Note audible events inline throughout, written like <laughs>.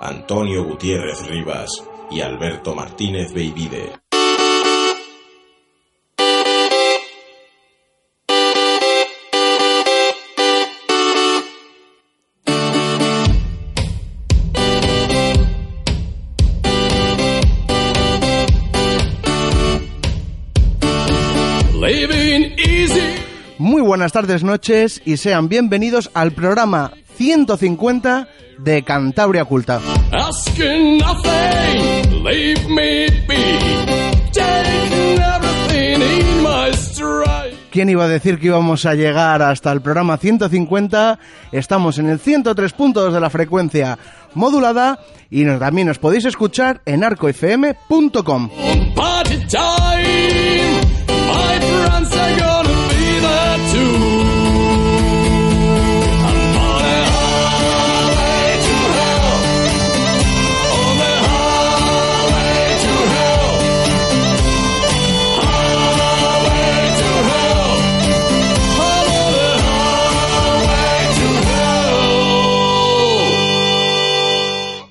Antonio Gutiérrez Rivas y Alberto Martínez Beivide. Muy buenas tardes, noches y sean bienvenidos al programa 150 de Cantabria Oculta. ¿Quién iba a decir que íbamos a llegar hasta el programa 150? Estamos en el 103 puntos de la frecuencia modulada y nos- también nos podéis escuchar en arcofm.com.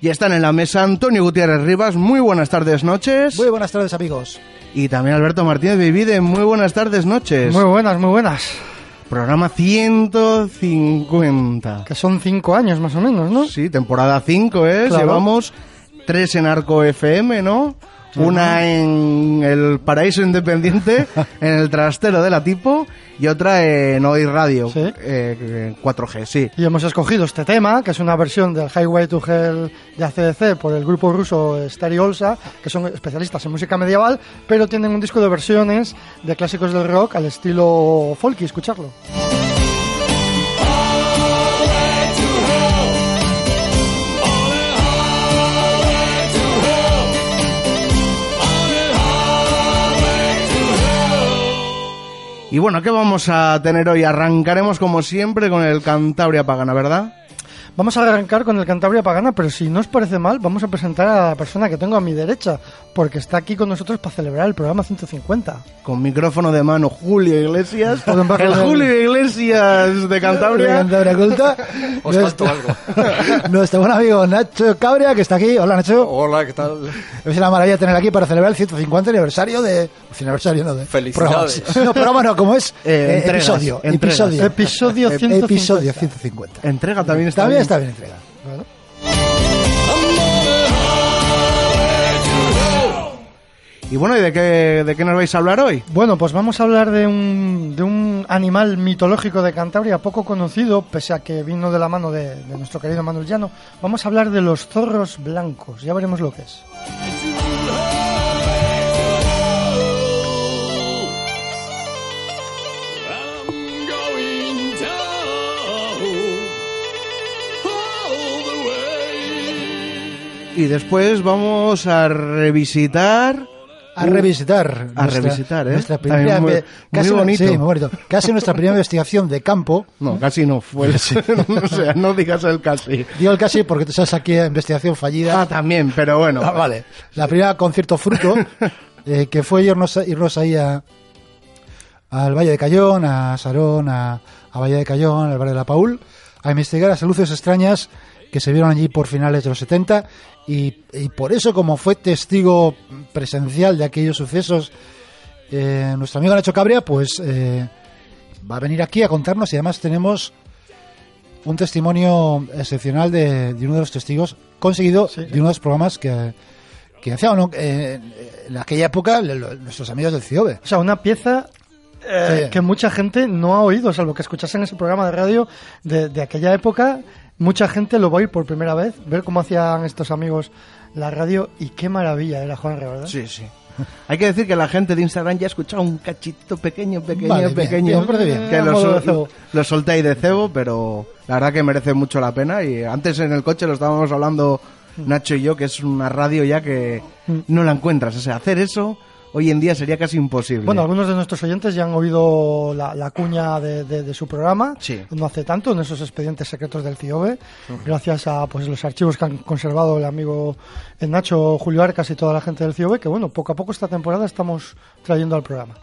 Y están en la mesa Antonio Gutiérrez Rivas. Muy buenas tardes, noches. Muy buenas tardes, amigos. Y también Alberto Martínez Vivide. Muy buenas tardes, noches. Muy buenas, muy buenas. Programa 150. Que son cinco años más o menos, ¿no? Sí, temporada 5, ¿eh? Claro. Llevamos tres en Arco FM, ¿no? Una en el Paraíso Independiente, <laughs> en el trastero de la tipo, y otra en Hoy Radio, Sí. eh, 4G, sí. Y hemos escogido este tema, que es una versión del Highway to Hell de ACDC por el grupo ruso Stereo Olsa, que son especialistas en música medieval, pero tienen un disco de versiones de clásicos del rock al estilo folky, escucharlo. Y bueno, ¿qué vamos a tener hoy? Arrancaremos como siempre con el Cantabria Pagana, ¿verdad? Vamos a arrancar con el Cantabria Pagana, pero si no os parece mal, vamos a presentar a la persona que tengo a mi derecha, porque está aquí con nosotros para celebrar el programa 150. Con micrófono de mano, Julio Iglesias. El de- Julio Iglesias de Cantabria. Cantabria Oculta. <laughs> Os faltó algo. <laughs> Nuestro buen amigo Nacho Cabria, que está aquí. Hola, Nacho. Hola, ¿qué tal? Es una maravilla tener aquí para celebrar el 150 aniversario de... Aniversario, no, de... Felicidades. No, programa no, como es Eh, eh, entregas, episodio. entregas. Episodio. Episodio Eh, 150. Episodio 150. Entrega también está bien. Está bien entrega. Y bueno, ¿y de qué, de qué nos vais a hablar hoy? Bueno, pues vamos a hablar de un, de un animal mitológico de Cantabria poco conocido, pese a que vino de la mano de, de nuestro querido Manuel Llano. Vamos a hablar de los zorros blancos, ya veremos lo que es. Y después vamos a revisitar... A revisitar. A revisitar, ¿eh? Nuestra primera, muy- casi, bonito. Sí, muy bonito. Casi nuestra primera investigación de campo. No, casi no fue. <laughs> <laughs> o sea, no digas el casi. Digo el casi porque tú sabes aquí investigación fallida. Ah, también, pero bueno. Ah, vale. La primera con cierto fruto, <laughs> eh, que fue irnos, irnos ahí a, al Valle de Cayón, a Sarón, a, a Valle de Cayón, al Valle de la Paul, a investigar las luces extrañas que se vieron allí por finales de los 70 y, y por eso, como fue testigo presencial de aquellos sucesos, eh, nuestro amigo Nacho Cabria, pues eh, va a venir aquí a contarnos y además tenemos un testimonio excepcional de, de uno de los testigos conseguido Sí. de uno de los programas que, que hacían ¿no? Eh, en aquella época lo- nuestros amigos del CIOBE. O sea, una pieza eh, Sí. que mucha gente no ha oído, salvo que escuchasen ese programa de radio de, de aquella época. Mucha gente lo va a oír por primera vez, ver cómo hacían estos amigos la radio y qué maravilla era Juan ¿verdad? Sí, sí. Hay que decir que la gente de Instagram ya ha escuchado un cachito pequeño, pequeño, Vale, pequeño. bien, bien. Que lo, cebo. lo solté ahí de cebo, pero la verdad que merece mucho la pena. Y antes en el coche lo estábamos hablando Nacho y yo, que es una radio ya que no la encuentras. O sea, hacer eso hoy en día sería casi imposible. Bueno, algunos de nuestros oyentes ya han oído la, la cuña de, de- de su programa, Sí. no hace tanto, en esos expedientes secretos del CIOBE, gracias a pues los archivos que han conservado el amigo el Nacho Julio Arcas y toda la gente del CIOBE, que bueno, poco a poco esta temporada estamos trayendo al programa.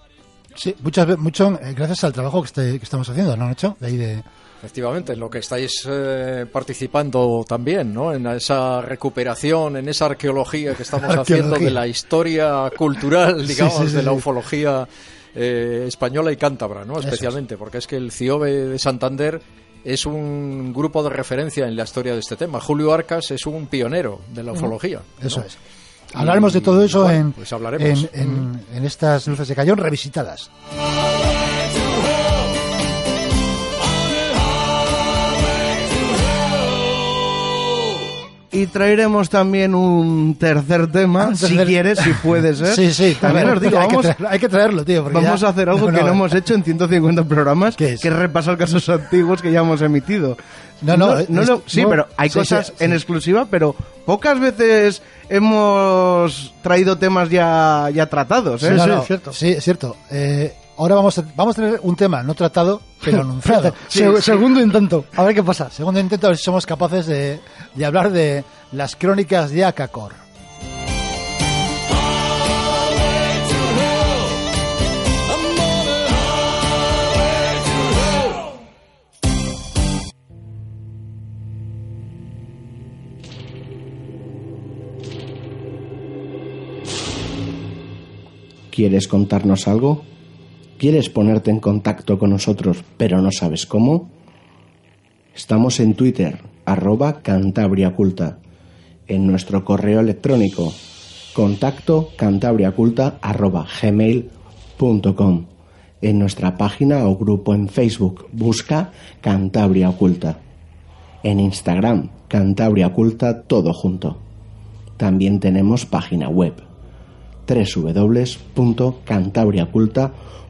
Sí, muchas veces, mucho, eh, gracias al trabajo que, este- que estamos haciendo, ¿no, Nacho? De ahí de... Efectivamente, en lo que estáis eh, participando también, ¿no? En esa recuperación, en esa arqueología que estamos <laughs> haciendo de la historia cultural, <laughs> digamos, sí, sí, de la ufología eh, española y cántabra, ¿no? es. Especialmente, porque es que el CIOBE de Santander es un grupo de referencia en la historia de este tema. Julio Arcas es un pionero de la ufología. Eso es. Hablaremos de todo eso bueno, en, pues en, en- en estas luces de cayón revisitadas. Y traeremos también un tercer tema, Un si quieres, si puede <laughs> ser. Sí, sí, También os digo, hay, vamos, que traerlo, hay que traerlo, tío. vamos ya- a hacer algo <laughs> no, que no no, hemos hecho en 150 programas, ¿Qué es? repasar casos antiguos que ya hemos emitido. No, no, es- lo- sí, no, pero hay sí, cosas sí, sí. en exclusiva, pero pocas veces hemos traído temas ya, ya tratados, ¿eh? Sí, no, sí, no, es cierto. Sí, es cierto. Eh, ahora vamos a, vamos a tener un tema no tratado, pero <laughs> anunciado. <laughs> Se- Segundo intento, a ver qué pasa. Segundo intento, a ver si somos capaces de, de hablar de las crónicas de Akakor. ¿Quieres contarnos algo? ¿Quieres ponerte en contacto con nosotros pero no sabes cómo? Estamos en Twitter, arroba cantabriaculta, en nuestro correo electrónico, contacto cantabriaculta arroba gmail.com, en nuestra página o grupo en Facebook, busca Cantabria Oculta, en Instagram, Cantabria Oculta, todo junto. También tenemos página web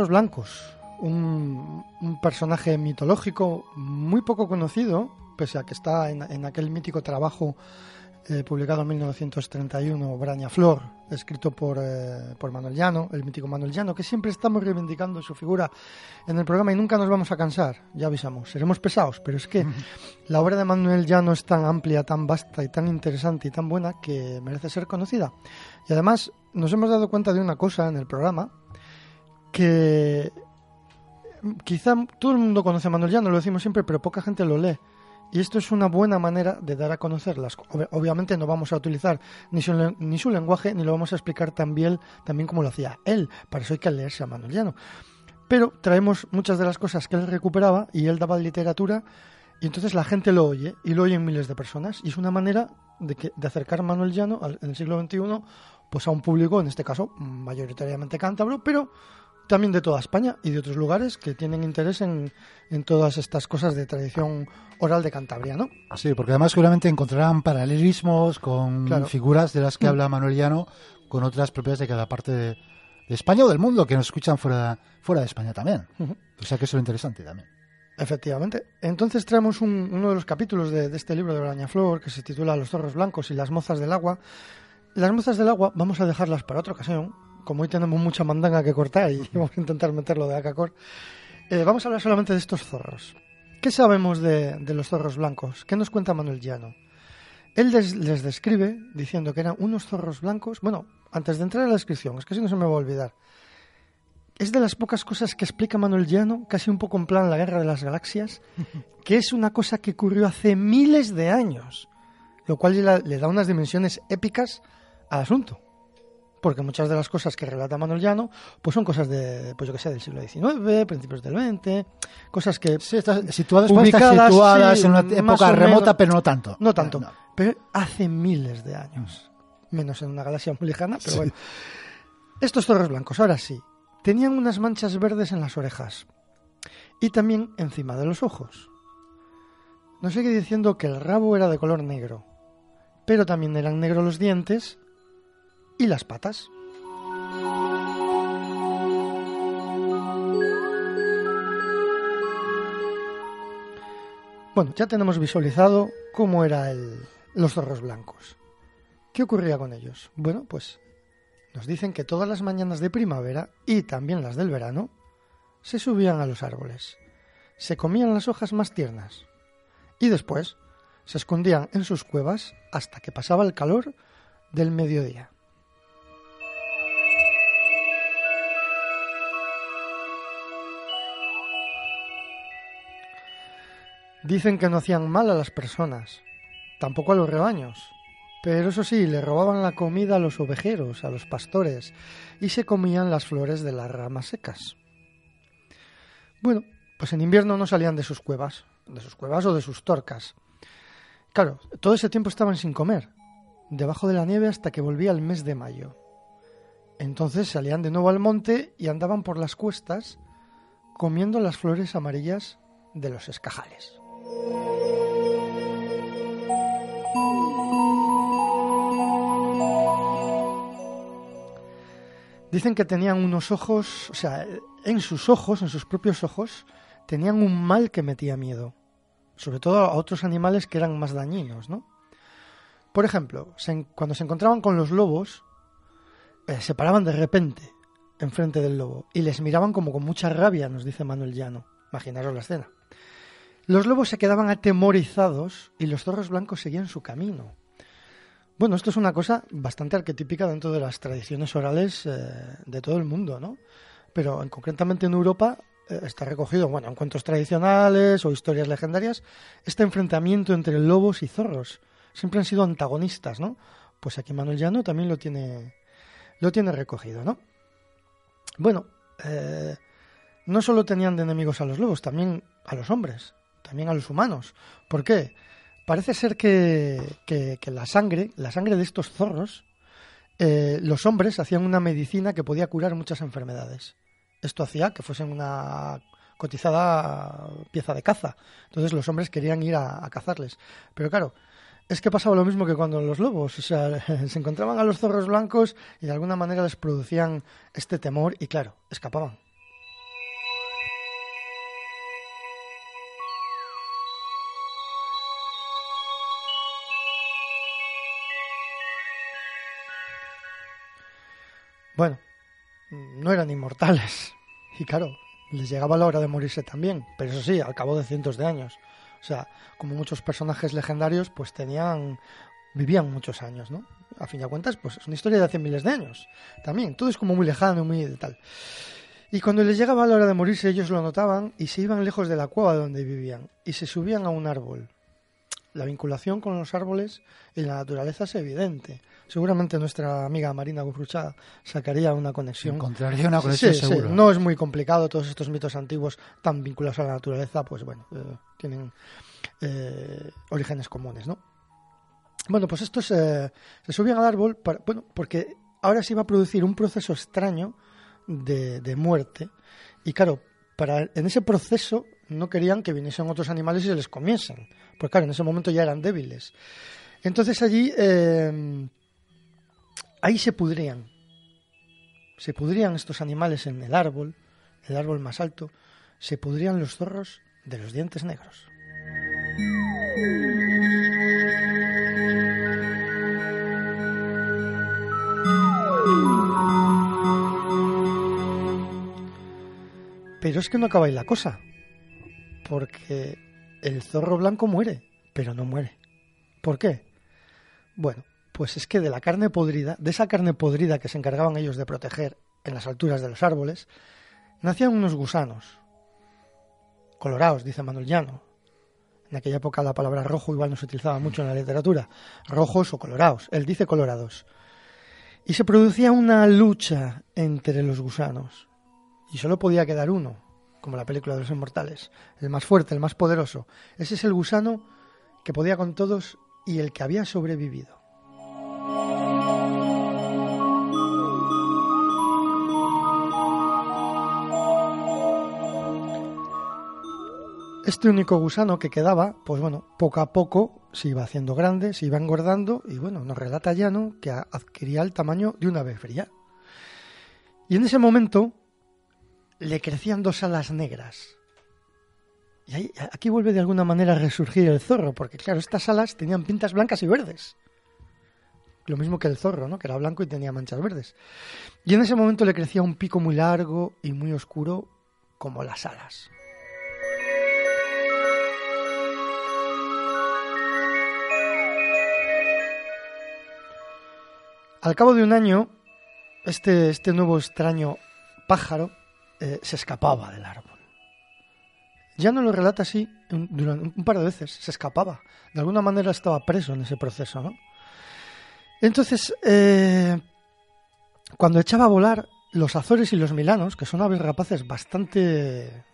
Zorros blancos, un, un personaje mitológico muy poco conocido, pese a que está en, en aquel mítico trabajo eh, publicado en 1931, Braña Flor, escrito por, eh, por Manuel Llano, el mítico Manuel Llano, que siempre estamos reivindicando su figura en el programa y nunca nos vamos a cansar, ya avisamos, seremos pesados, pero es que <laughs> la obra de Manuel Llano es tan amplia, tan vasta y tan interesante y tan buena que merece ser conocida. Y además nos hemos dado cuenta de una cosa en el programa, que quizá todo el mundo conoce a Manuel Llano, lo decimos siempre, pero poca gente lo lee. Y esto es una buena manera de dar a conocer las co- obvi- Obviamente no vamos a utilizar ni su, ni su lenguaje, ni lo vamos a explicar tan bien, también como lo hacía él. Para eso hay que leerse a Manuel Llano. Pero traemos muchas de las cosas que él recuperaba y él daba literatura y entonces la gente lo oye y lo oyen miles de personas. Y es una manera de, que, de acercar Manuel Llano al- en el siglo XXI pues a un público, en este caso mayoritariamente cántabro, pero también de toda España y de otros lugares que tienen interés en, en todas estas cosas de tradición oral de Cantabria, ¿no? Sí, porque además seguramente encontrarán paralelismos con Claro. figuras de las que Mm. habla Manuel Llano con otras propias de cada parte de, de España o del mundo que nos escuchan fuera, fuera de España también. O sea que eso es lo interesante también. Efectivamente. Entonces traemos un- uno de los capítulos de, de este libro de Brañaflor que se titula Los zorros blancos y las mozas del agua. Las mozas del agua vamos a dejarlas para otra ocasión. Como hoy tenemos mucha mandanga que cortar y <laughs> vamos a intentar meterlo de Acacor, eh, vamos a hablar solamente de estos zorros. ¿Qué sabemos de, de los zorros blancos? ¿Qué nos cuenta Manuel Llano? Él les, les describe diciendo que eran unos zorros blancos. Bueno, antes de entrar a la descripción, es que si no se me va a olvidar. Es de las pocas cosas que explica Manuel Llano, casi un poco en plan la guerra de las galaxias, <laughs> que es una cosa que ocurrió hace miles de años, lo cual le, le da unas dimensiones épicas al asunto. Porque muchas de las cosas que relata Manuel Llano, pues son cosas de, pues yo que sé, del siglo XIX, principios del XX, cosas que Sí, está situadas, ubicadas, situadas sí, en una época remota, pero no tanto. No tanto, No. pero hace miles de años. Menos en una galaxia muy lejana, pero bueno. Estos zorros blancos, ahora sí, tenían unas manchas verdes en las orejas y también encima de los ojos. Nos sigue diciendo que el rabo era de color negro, pero también eran negros los dientes y las patas. Bueno, ya tenemos visualizado cómo eran los zorros blancos. ¿Qué ocurría con ellos? Bueno, pues nos dicen que todas las mañanas de primavera y también las del verano se subían a los árboles, se comían las hojas más tiernas y después se escondían en sus cuevas hasta que pasaba el calor del mediodía. Dicen que no hacían mal a las personas, tampoco a los rebaños. Pero eso sí, le robaban la comida a los ovejeros, a los pastores, y se comían las flores de las ramas secas. Bueno, pues en invierno no salían de sus cuevas, de sus cuevas o de sus torcas. Claro, todo ese tiempo estaban sin comer, debajo de la nieve hasta que volvía el mes de mayo. Entonces salían de nuevo al monte y andaban por las cuestas comiendo las flores amarillas de los escajales. Dicen que tenían unos ojos, o sea, en sus ojos, en sus propios ojos, tenían un mal que metía miedo, sobre todo a otros animales que eran más dañinos, ¿no? Por ejemplo, cuando se encontraban con los lobos, eh, se paraban de repente enfrente del lobo y les miraban como con mucha rabia, nos dice Manuel Llano. Imaginaros la escena. Los lobos se quedaban atemorizados y los zorros blancos seguían su camino. Bueno, esto es una cosa bastante arquetípica dentro de las tradiciones orales eh, de todo el mundo, ¿no? Pero en, concretamente en Europa eh, está recogido, bueno, en cuentos tradicionales o historias legendarias, este enfrentamiento entre lobos y zorros. Siempre han sido antagonistas, ¿no? Pues aquí Manuel Llano también lo tiene, lo tiene recogido, ¿no? Bueno, eh, no solo tenían de enemigos a los lobos, también a los hombres, también a los humanos. ¿Por qué? Parece ser que, que- la sangre, la sangre de estos zorros, eh, los hombres hacían una medicina que podía curar muchas enfermedades. Esto hacía que fuesen una cotizada pieza de caza. Entonces los hombres querían ir a, a cazarles. Pero claro, es que pasaba lo mismo que cuando los lobos, o sea, <laughs> se encontraban a los zorros blancos y de alguna manera les producían este temor y claro, escapaban. Bueno, no eran inmortales. <laughs> Y claro, les llegaba la hora de morirse también, pero eso sí, al cabo de cientos de años. O sea, como muchos personajes legendarios, pues tenían, vivían muchos años, ¿no? A fin de cuentas, pues es una historia de hace miles de años. También, todo es como muy lejano, muy de tal. Y cuando les llegaba la hora de morirse, ellos lo notaban y se iban lejos de la cueva donde vivían y se subían a un árbol. La vinculación con los árboles y la naturaleza es evidente. Seguramente nuestra amiga Marina Gufrucha sacaría una conexión. Encontraría una conexión Sí, sí, seguro. no es muy complicado. Todos estos mitos antiguos tan vinculados a la naturaleza, pues bueno, eh, tienen eh, orígenes comunes, ¿no? Bueno, pues estos eh, se subían al árbol, para- bueno, porque ahora se iba a producir un proceso extraño de, de muerte. Y claro, para, en ese proceso no querían que viniesen otros animales y se les comiesen. Porque claro, en ese momento ya eran débiles. Entonces allí, eh, ahí se pudrían. Se pudrían estos animales en el árbol, el árbol más alto. Se pudrían los zorros de los dientes negros. Pero es que no acaba la cosa. Porque el zorro blanco muere, pero no muere. ¿Por qué? Bueno, pues es que de la carne podrida, de esa carne podrida que se encargaban ellos de proteger en las alturas de los árboles, nacían unos gusanos. Colorados, dice Manuel Llano. En aquella época la palabra rojo igual no se utilizaba mucho en la literatura. Rojos o colorados. Él dice colorados. Y se producía una lucha entre los gusanos. Y solo podía quedar uno, como la película de los inmortales. El más fuerte, el más poderoso. Ese es el gusano que podía con todos y el que había sobrevivido. Este único gusano que quedaba, pues bueno, poco a poco se iba haciendo grande, se iba engordando y bueno, nos relata Llano que adquiría el tamaño de una ave fría. Y en ese momento le crecían dos alas negras. Y aquí vuelve de alguna manera a resurgir el zorro, porque claro, estas alas tenían pintas blancas y verdes. Lo mismo que el zorro, ¿no? Que era blanco y tenía manchas verdes. Y en ese momento le crecía un pico muy largo y muy oscuro como las alas. Al cabo de un año, este, este nuevo extraño pájaro eh, se escapaba del árbol. Ya no lo relata así un, durante un par de veces, se escapaba. De alguna manera estaba preso en ese proceso, ¿no? Entonces, eh, cuando echaba a volar, los azores y los milanos, que son aves rapaces bastante...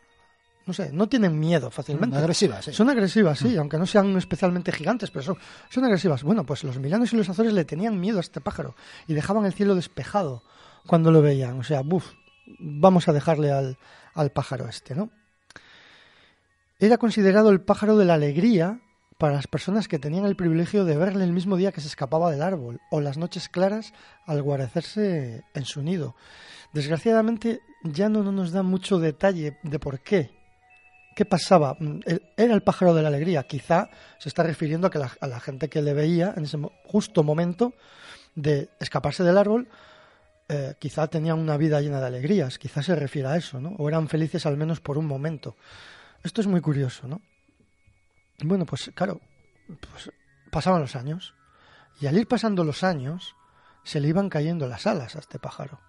No sé, no tienen miedo fácilmente. Agresivas, sí. Son agresivas, sí, aunque no sean especialmente gigantes, pero son, son agresivas. Bueno, pues los milanos y los azores le tenían miedo a este pájaro y dejaban el cielo despejado cuando lo veían. O sea, buf, vamos a dejarle al, al pájaro este, ¿no? Era considerado el pájaro de la alegría para las personas que tenían el privilegio de verle el mismo día que se escapaba del árbol o las noches claras al guarecerse en su nido. Desgraciadamente ya no, no nos da mucho detalle de por qué. ¿Qué pasaba? Mm, Era el pájaro de la alegría. Quizá se está refiriendo a, que la, a la gente que le veía en ese justo momento de escaparse del árbol, eh, quizá tenían una vida llena de alegrías. Quizá se refiere a eso, ¿no? O eran felices al menos por un momento. Esto es muy curioso, ¿no? Bueno, pues claro, pues pasaban los años. Y al ir pasando los años, se le iban cayendo las alas a este pájaro.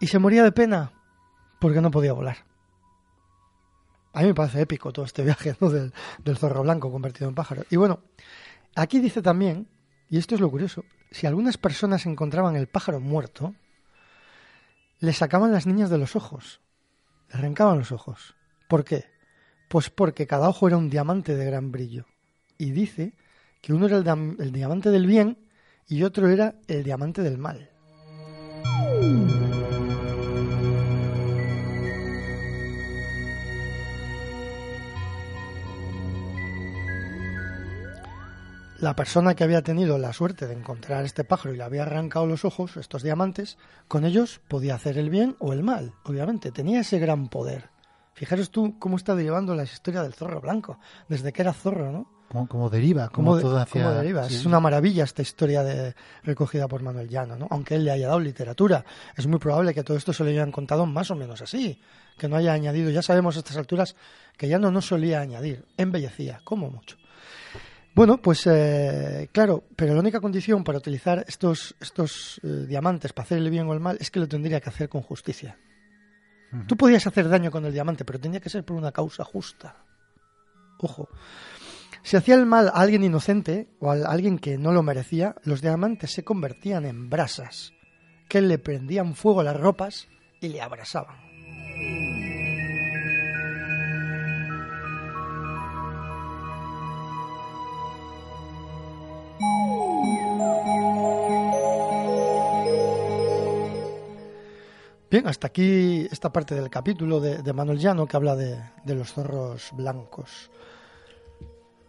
Y se moría de pena porque no podía volar. A mí me parece épico todo este <laughs> viaje ¿no? del, del zorro blanco convertido en pájaro. Y bueno, aquí dice también, y esto es lo curioso, si algunas personas encontraban el pájaro muerto, le sacaban las niñas de los ojos, le arrancaban los ojos. ¿Por qué? Pues porque cada ojo era un diamante de gran brillo. Y dice que uno era el, el diamante del bien y otro era el diamante del mal. La persona que había tenido la suerte de encontrar este pájaro y le había arrancado los ojos, estos diamantes, con ellos podía hacer el bien o el mal, obviamente. Tenía ese gran poder. Fijaros tú cómo está llevando la historia del zorro blanco, desde que era zorro, ¿no? Como, como deriva, como de- todo hacia... deriva. sí. Es una maravilla esta historia de, recogida por Manuel Llano, ¿no? Aunque él le haya dado literatura. Es muy probable que todo esto se lo hayan contado más o menos así. Que no haya añadido. Ya sabemos a estas alturas que Llano no solía añadir. Embellecía, como mucho. Bueno, pues eh, claro, pero la única condición para utilizar estos, estos eh, diamantes para hacer el bien o el mal es que lo tendría que hacer con justicia. Tú podías hacer daño con el diamante, pero tenía que ser por una causa justa. Ojo. Si hacía el mal a alguien inocente o a alguien que no lo merecía, los diamantes se convertían en brasas, que le prendían fuego a las ropas y le abrasaban. Bien, hasta aquí esta parte del capítulo de, de Manuel Llano que habla de, de los zorros blancos.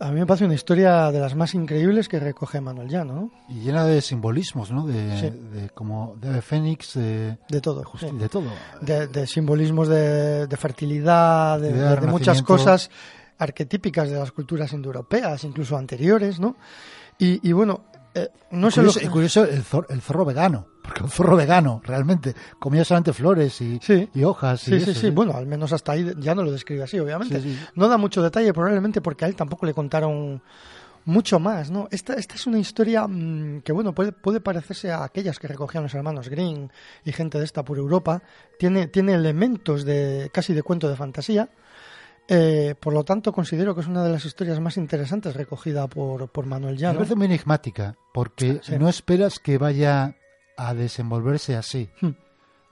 A mí me parece una historia de las más increíbles que recoge Manuel Llano, ¿no? Y llena de simbolismos, ¿no? De, Sí. de como de fénix, de, De todo. sí. de todo. de, simbolismos de, de fertilidad, de, muchas cosas arquetípicas de las culturas indoeuropeas, incluso anteriores, ¿no? Y, y bueno, eh, no lo... curioso, y curioso el, zor- el zorro vegano, porque un zorro vegano realmente comía solamente flores y, Sí. y hojas. Sí, y sí, eso, sí, bueno, al menos hasta ahí ya no lo describe así, obviamente. Sí. No da mucho detalle, probablemente porque a él tampoco le contaron mucho más, ¿no? Esta, esta es una historia mm, que, bueno, puede, puede parecerse a aquellas que recogían los hermanos Green y gente de esta por Europa. Tiene, tiene elementos de casi de cuento de fantasía. Eh, por lo tanto, considero que es una de las historias más interesantes recogida por, por Manuel Me Llano. parece muy enigmática, porque Sí. no esperas que vaya a desenvolverse así. Hmm.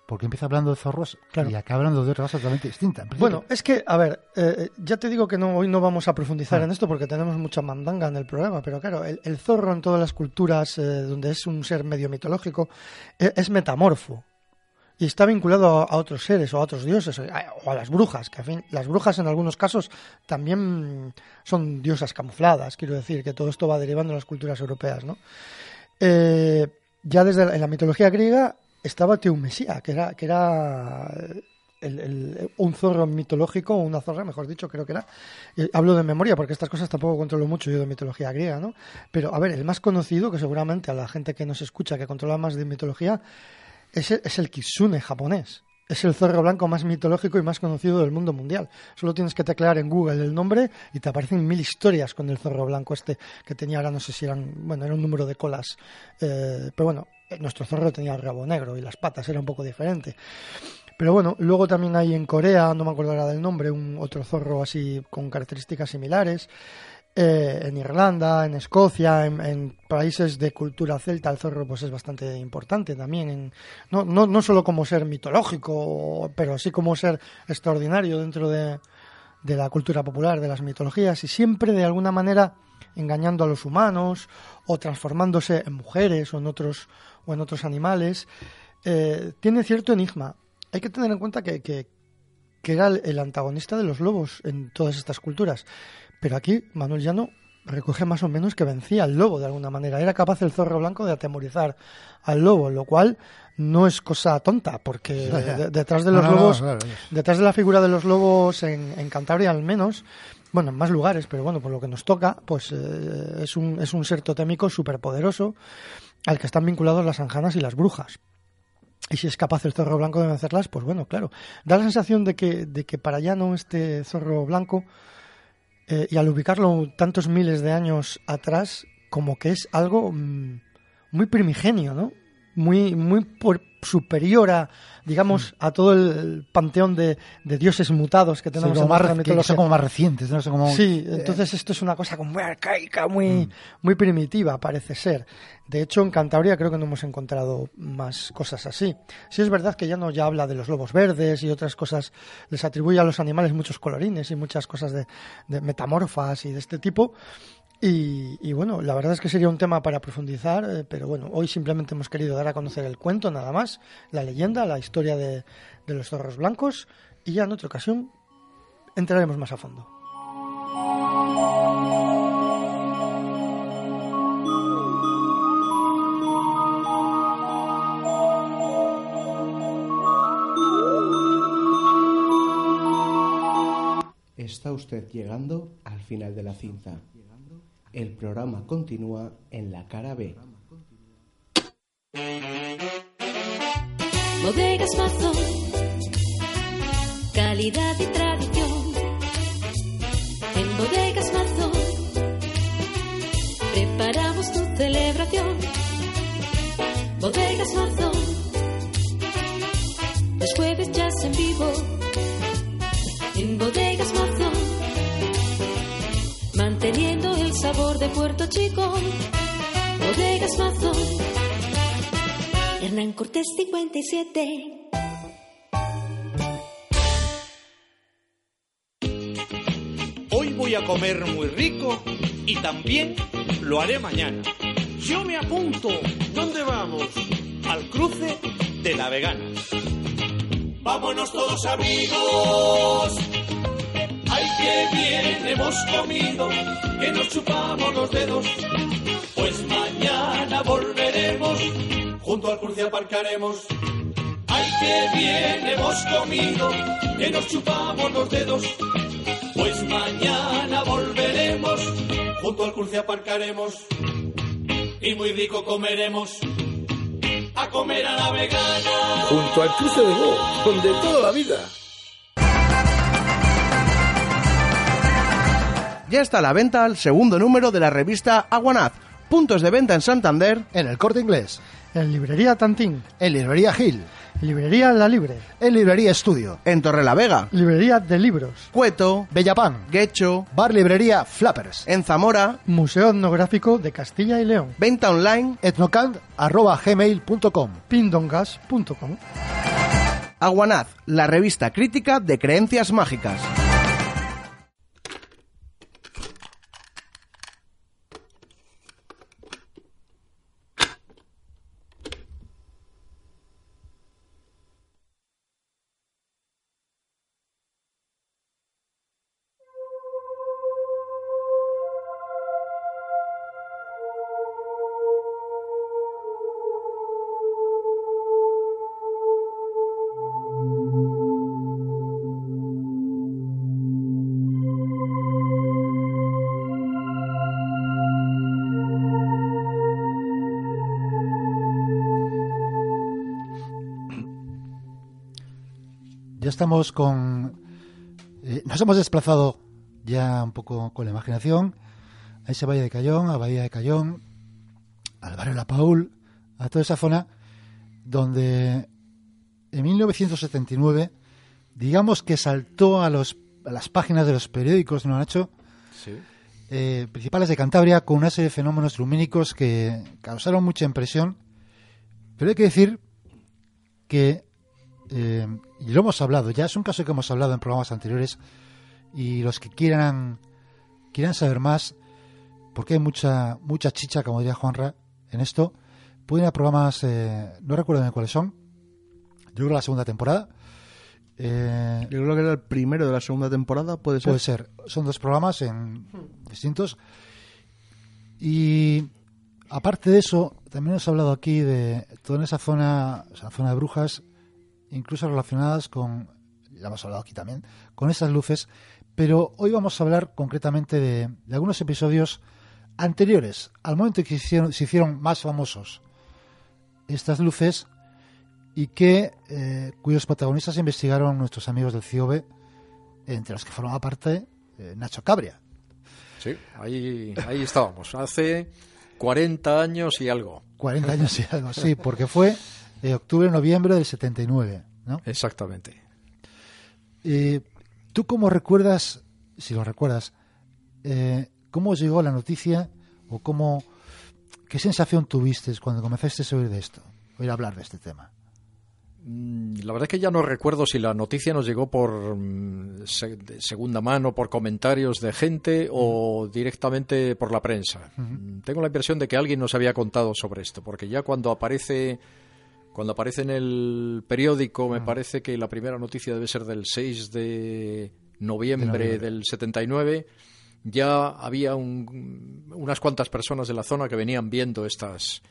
Porque empieza hablando de zorros Claro. y acaba hablando de otra cosa totalmente distinta. Bueno, es que, a ver, eh, ya te digo que no, hoy no vamos a profundizar Ah. en esto porque tenemos mucha mandanga en el programa, pero claro, el, el zorro en todas las culturas eh, donde es un ser medio mitológico eh, es metamorfo y está vinculado a, otros seres o a otros dioses o a, o a las brujas, que a fin, las brujas en algunos casos también son diosas camufladas, quiero decir, que todo esto va derivando en las culturas europeas, ¿no? Eh, ya desde la, en la mitología griega estaba Teumesía, que era, que era el- el- un zorro mitológico, una zorra, mejor dicho, creo que era. Eh, hablo de memoria porque estas cosas tampoco controlo mucho yo de mitología griega, ¿no? Pero, a ver, el más conocido, que seguramente a la gente que nos escucha, que controla más de mitología, es el, es el kitsune japonés. Es el zorro blanco más mitológico y más conocido del mundo mundial. Solo tienes que teclear en Google el nombre y te aparecen mil historias con el zorro blanco este que tenía, ahora no sé si eran, bueno, era un número de colas. eh, pero bueno, nuestro zorro tenía el rabo negro y las patas era un poco diferente. Pero bueno, luego también hay en Corea, no me acuerdo ahora del nombre, un otro zorro así con características similares. Eh, en Irlanda, en Escocia, en, en países de cultura celta, el zorro pues es bastante importante también. En, no, no, solo como ser mitológico, pero sí como ser extraordinario dentro de, de la cultura popular, de las mitologías, y siempre de alguna manera engañando a los humanos o transformándose en mujeres o en otros, o en otros animales. Eh, tiene cierto enigma. Hay que tener en cuenta que, que, que era el antagonista de los lobos en todas estas culturas. Pero aquí Manuel Llano recoge más o menos que vencía al lobo de alguna manera. Era capaz el zorro blanco de atemorizar al lobo, lo cual no es cosa tonta, porque <laughs> de- detrás de No, los no, no, lobos, detrás de la figura de los lobos en, en Cantabria al menos, bueno, en más lugares, pero bueno, por lo que nos toca, pues eh, es, un, es un ser totémico superpoderoso al que están vinculados las anjanas y las brujas. Y si es capaz el zorro blanco de vencerlas, pues bueno, claro. Da la sensación de que, de que para Llano este zorro blanco, eh, y al ubicarlo tantos miles de años atrás, como que es algo mm, muy primigenio, ¿no? Muy, muy superior a, digamos, a todo el panteón de, de dioses mutados que Sí, tenemos como en más que son como más recientes, ¿no? Son como, Sí, eh, entonces esto es una cosa como muy arcaica, muy, muy primitiva, parece ser. De hecho, en Cantabria creo que no hemos encontrado más cosas así. Sí es verdad que ya no ya habla de los lobos verdes y otras cosas, les atribuye a los animales muchos colorines y muchas cosas de, de metamorfas y de este tipo. Y, bueno, la verdad es que sería un tema para profundizar, eh, pero bueno, hoy simplemente hemos querido dar a conocer el cuento nada más, la leyenda, la historia de, de los zorros blancos y ya en otra ocasión entraremos más a fondo. Está usted llegando al final de la cinta. El programa continúa en la cara B. Bodegas Mazón, calidad y tradición. En Bodegas Mazón, preparamos tu celebración. Bodegas Mazón, los jueves jazz en vivo. En Bodegas Mazón, sabor de Puerto Chico. Bodegas Mazón. Hernán Cortés 57. Hoy voy a comer muy rico y también lo haré mañana. Yo me apunto. ¿Dónde vamos? Al cruce de la vegana. Vámonos todos amigos. Qué bien hemos comido, que nos chupamos los dedos. Pues mañana volveremos, junto al cruce aparcaremos. Ay, qué bien hemos comido, que nos chupamos los dedos. Pues mañana volveremos, junto al cruce aparcaremos. Y muy rico comeremos, a comer a la vegana. Junto al cruce de Go, donde toda la vida. Ya está a la venta el segundo número de la revista Aguanaz. Puntos de venta en Santander. En el Corte Inglés. En Librería Tantín. En Librería Gil. Librería La Libre. En Librería Estudio. En Torrelavega. Librería de Libros. Cueto. Bellapán. Guecho. Bar Librería Flappers. En Zamora. Museo Etnográfico de Castilla y León. Venta online. Etnocant.gmail.com Pindongas.com. Aguanaz, la revista crítica de creencias mágicas. Estamos con... eh, nos hemos desplazado ya un poco con la imaginación a ese Valle de Cayón, a Bahía de Cayón, al barrio La Paul, a toda esa zona donde en 1979 digamos que saltó a, los, a las páginas de los periódicos, ¿no, Nacho? Sí. eh, principales de Cantabria con una serie de fenómenos lumínicos que causaron mucha impresión. Pero hay que decir que, eh, y lo hemos hablado, ya es un caso que hemos hablado en programas anteriores, y los que quieran, quieran saber más, porque hay mucha, mucha chicha, como diría Juanra, en esto, pueden ir a programas, eh, no recuerdo bien cuáles son, yo creo que la segunda temporada. Eh, Yo creo que era el primero de la segunda temporada, puede ser. Puede ser. Son dos programas en distintos. Y aparte de eso, también hemos hablado aquí de toda esa zona, esa zona de brujas, incluso relacionadas con, ya hemos hablado aquí también, con esas luces. Pero hoy vamos a hablar concretamente de, de algunos episodios anteriores, al momento en que se hicieron, se hicieron más famosos estas luces y que eh, cuyos protagonistas investigaron nuestros amigos del CIOBE, entre los que formaba parte eh, Nacho Cabria. Sí, ahí, ahí estábamos. Hace 40 años y algo. 40 años y algo, sí, porque fue eh, octubre-noviembre del 79, ¿no? Exactamente. Eh, ¿Tú cómo recuerdas, si lo recuerdas, eh, cómo llegó la noticia o cómo, qué sensación tuviste cuando comenzaste a oír de esto, oír hablar de este tema? Mm, La verdad es que ya no recuerdo si la noticia nos llegó por mm, se- de segunda mano, por comentarios de gente o directamente por la prensa. Mm, Tengo la impresión de que alguien nos había contado sobre esto, porque ya cuando aparece cuando aparece en el periódico, me parece que la primera noticia debe ser del 6 de noviembre, del 79, ya había un- unas cuantas personas de la zona que venían viendo estas,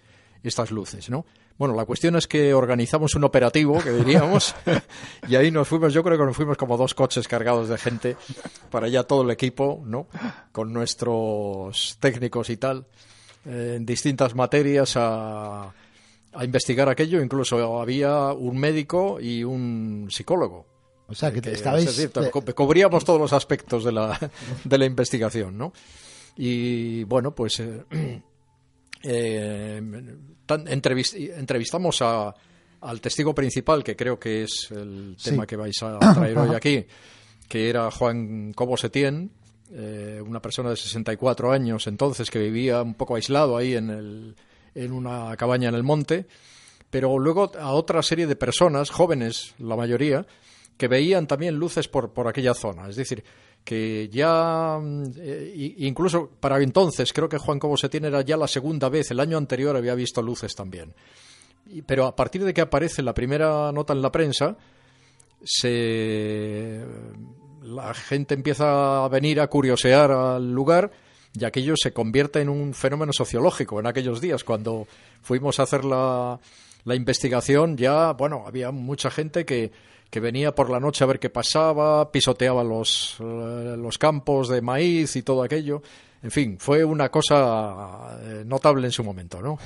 estas luces, ¿no? Bueno, la cuestión es que organizamos un operativo, que diríamos, <laughs> y ahí nos fuimos, yo creo que nos fuimos como dos coches cargados de gente para allá todo el equipo, ¿no? Con nuestros técnicos y tal, eh, en distintas materias a, a investigar aquello. Incluso había un médico y un psicólogo. O sea, que, Que, estabais... es decir, eh, co- cubríamos todos los aspectos de la, de la investigación, ¿no? Y bueno, pues eh, <clears throat> eh, tan- entrevistamos a, al testigo principal, que creo que es el Sí. tema que vais a <coughs> traer hoy aquí, que era Juan Cobo Setién, eh, una persona de 64 años entonces que vivía un poco aislado ahí en, el, en una cabaña en el monte, pero luego a otra serie de personas, jóvenes la mayoría, que veían también luces por, por aquella zona. Es decir, que ya, mm, eh, incluso para entonces, creo que Juan Cobo Setién era ya la segunda vez, el año anterior había visto luces también. Pero a partir de que aparece la primera nota en la prensa, se la gente empieza a venir a curiosear al lugar y aquello se convierte en un fenómeno sociológico en aquellos días cuando fuimos a hacer la, la investigación ya bueno había mucha gente que, que venía por la noche a ver qué pasaba pisoteaba los, eh, los campos de maíz y todo aquello. En fin fue una cosa eh, notable en su momento no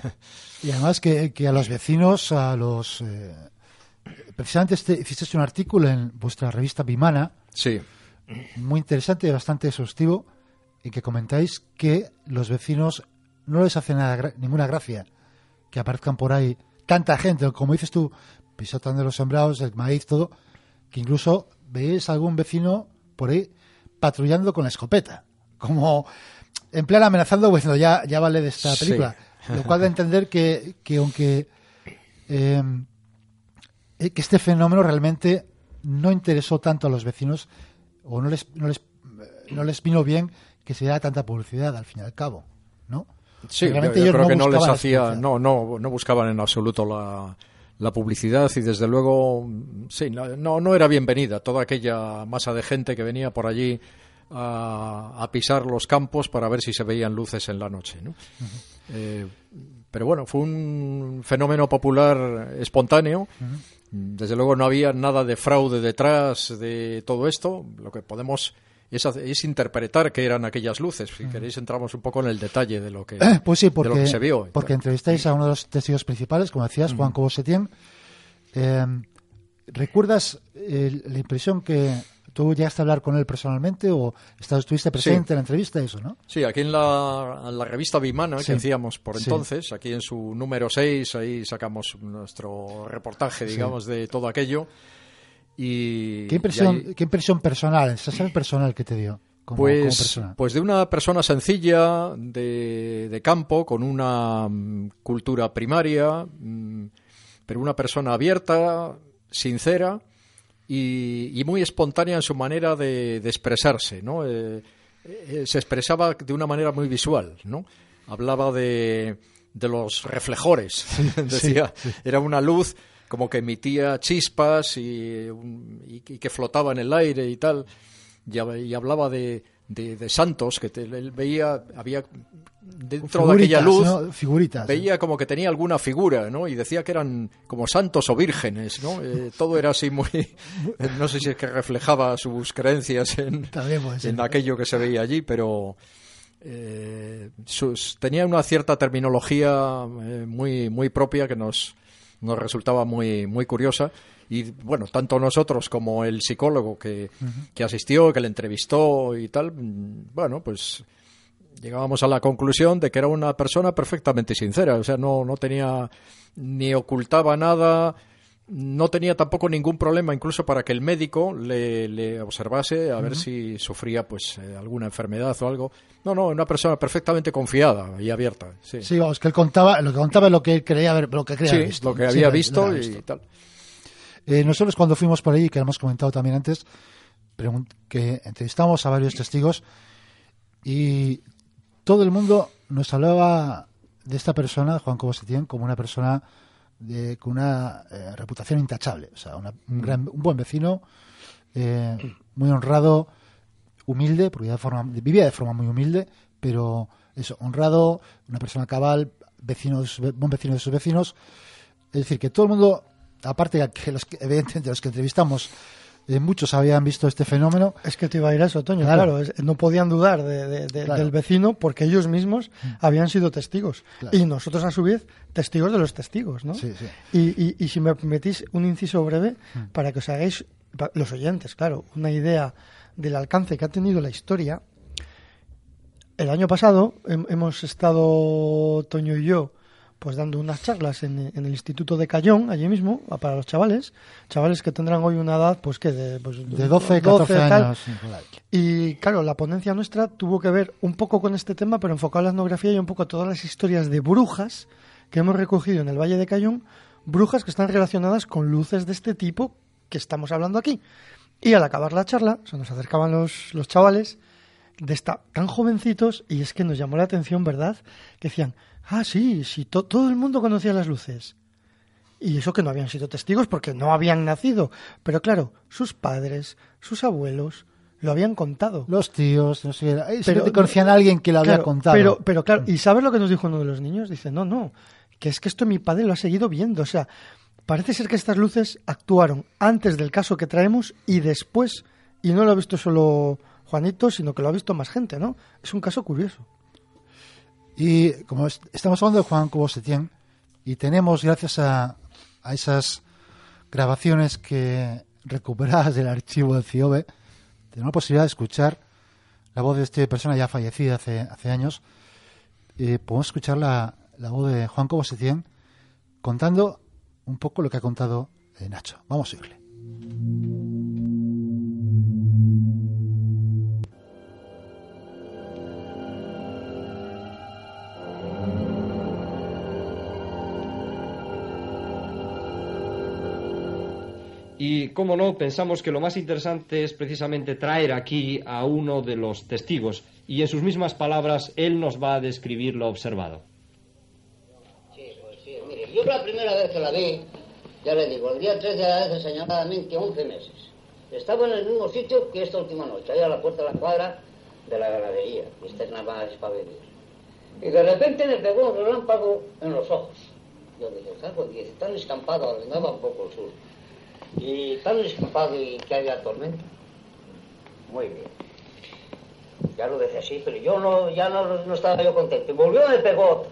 Y además que, que a los vecinos, a los... eh, precisamente este, hicisteis un artículo en vuestra revista Bimana, sí. Muy interesante y bastante exhaustivo, en que comentáis que los vecinos no les hace nada, ninguna gracia que aparezcan por ahí tanta gente, como dices tú, pisotando los sembrados, el maíz, todo, que incluso veis algún vecino por ahí patrullando con la escopeta, como en plan amenazando, pues diciendo, ya, ya vale de esta Sí. película. Lo cual da a entender que, que aunque eh, eh, que este fenómeno realmente no interesó tanto a los vecinos o no les, no les, no les vino bien que se diera tanta publicidad al fin y al cabo, ¿no? Sí, yo, creo que no les hacía, no, no, no buscaban en absoluto la, la publicidad y desde luego, sí, no, no era bienvenida toda aquella masa de gente que venía por allí a, a pisar los campos para ver si se veían luces en la noche. ¿no? Eh, pero bueno, fue un fenómeno popular espontáneo. Desde luego no había nada de fraude detrás de todo esto. Lo que podemos es, interpretar qué eran aquellas luces. Si queréis entramos un poco en el detalle de lo que, Pues sí, de porque, lo que se vio. porque entrevistáis a uno de los testigos principales, como decías, Juan Cobo Setién. Eh, ¿Recuerdas eh, la impresión que tú llegaste a hablar con él personalmente o estuviste presente Sí. en la entrevista? Eso, ¿no? Sí, aquí en la, en la revista Vimana Sí. que hacíamos por Sí. entonces, aquí en su número 6, ahí sacamos nuestro reportaje, digamos, de todo aquello. Y, ¿Qué impresión, y ahí- ¿qué impresión personal, sensación personal que te dio como, pues, pues de una persona sencilla, de, de campo, con una mm, cultura primaria, mm, pero una persona abierta, sincera y, y muy espontánea en su manera de, de expresarse, ¿no? Eh, eh, se expresaba de una manera muy visual, ¿no? Hablaba de, de los reflejores, <laughs> decía, era una luz como que emitía chispas y, y- y que flotaba en el aire y tal, y, y hablaba de, de- de santos, que te- él veía, había dentro de aquella luz, ¿no? Figuritas. veía como que tenía alguna figura, ¿no? Y decía que eran como santos o vírgenes, ¿no? Eh, todo era así muy... <laughs> No sé si es que reflejaba sus creencias en, en aquello que se veía allí, pero eh, sus, tenía una cierta terminología eh, muy, muy propia que nos, nos resultaba muy, muy curiosa. Y bueno, tanto nosotros como el psicólogo que, que asistió, que le entrevistó y tal, mm, bueno, pues llegábamos a la conclusión de que era una persona perfectamente sincera, o sea, no, no tenía ni ocultaba nada, no tenía tampoco ningún problema incluso para que el médico le, le observase a ver si sufría pues eh, alguna enfermedad o algo. No, no, una persona perfectamente confiada y abierta. Sí, Sí, vamos, que él contaba, lo que contaba es lo que él creía haber, lo que creía Sí, haber visto. lo que Sí, había lo- lo visto y tal. Eh, nosotros cuando fuimos por ahí, que hemos comentado también antes, que entrevistamos a varios testigos y todo el mundo nos hablaba de esta persona, Juan Cobo Setién, como una persona de, con una eh, reputación intachable, o sea, una- un, gran- un buen vecino, eh, muy honrado, humilde, porque de forma, vivía de forma muy humilde, pero eso, honrado, una persona cabal, vecinos, buen vecino de sus vecinos. Es decir, que todo el mundo, aparte de los que, evidentemente los que entrevistamos, eh, muchos habían visto este fenómeno. Es que te iba a ir a eso, Toño. Claro. No podían dudar de- de- de- Claro. del vecino porque ellos mismos habían sido testigos. Claro. Y nosotros, a su vez, testigos de los testigos, ¿no? Sí, sí. Y, y- y si me permitís un inciso breve, para que os hagáis, los oyentes, claro, una idea del alcance que ha tenido la historia. El año pasado hem- hemos estado, Toño y yo, pues dando unas charlas en, en el Instituto de Cayón, allí mismo, a- para los chavales, chavales que tendrán hoy una edad, pues que de, pues, De 12, 14 tal. años. Y claro, la ponencia nuestra tuvo que ver un poco con este tema, pero enfocado en la etnografía y un poco a todas las historias de brujas que hemos recogido en el Valle de Cayón, brujas que están relacionadas con luces de este tipo que estamos hablando aquí. Y al acabar la charla, se nos acercaban los, los chavales de esta, tan jovencitos, y es que nos llamó la atención, ¿verdad? Que decían, ah, sí, sí, to- todo el mundo conocía las luces. Y eso que no habían sido testigos porque no habían nacido. Pero claro, sus padres, sus abuelos, lo habían contado. Los tíos, no sé, eh, Pero- conocían a alguien que lo había contado. Pero, pero claro, ¿y sabes lo que nos dijo uno de los niños? Dice, no, no, que es que esto mi padre lo ha seguido viendo. O sea, parece ser que estas luces actuaron antes del caso que traemos y después. Y no lo ha visto solo Juanito, sino que lo ha visto más gente, ¿no? Es un caso curioso. Y como es- estamos hablando de Juan Cobo Setién, y tenemos, gracias a, a esas grabaciones que recuperadas del archivo del CIOBE, tenemos la posibilidad de escuchar la voz de esta persona ya fallecida hace, hace años, eh, podemos escuchar la, la voz de Juan Cobo Setién contando un poco lo que ha contado Nacho. Vamos a oírle. Y, como no, pensamos que lo más interesante es precisamente traer aquí a uno de los testigos y en sus mismas palabras él nos va a describir lo observado. Sí, pues sí, mire, yo la primera vez que la vi, ya le digo, el día 3 de la vez señaladamente 11 meses. Estaba en el mismo sitio que esta última noche, ahí a la puerta de la cuadra de la ganadería, y nada más. Y de repente me pegó un relámpago en los ojos. Yo dije, cago, dice, tan escampado, andaba un poco el sur. Y tan escampado y que había tormenta. Muy bien. Ya lo dejé así, pero yo no, ya no, no estaba yo contento. Y volvió me pegó.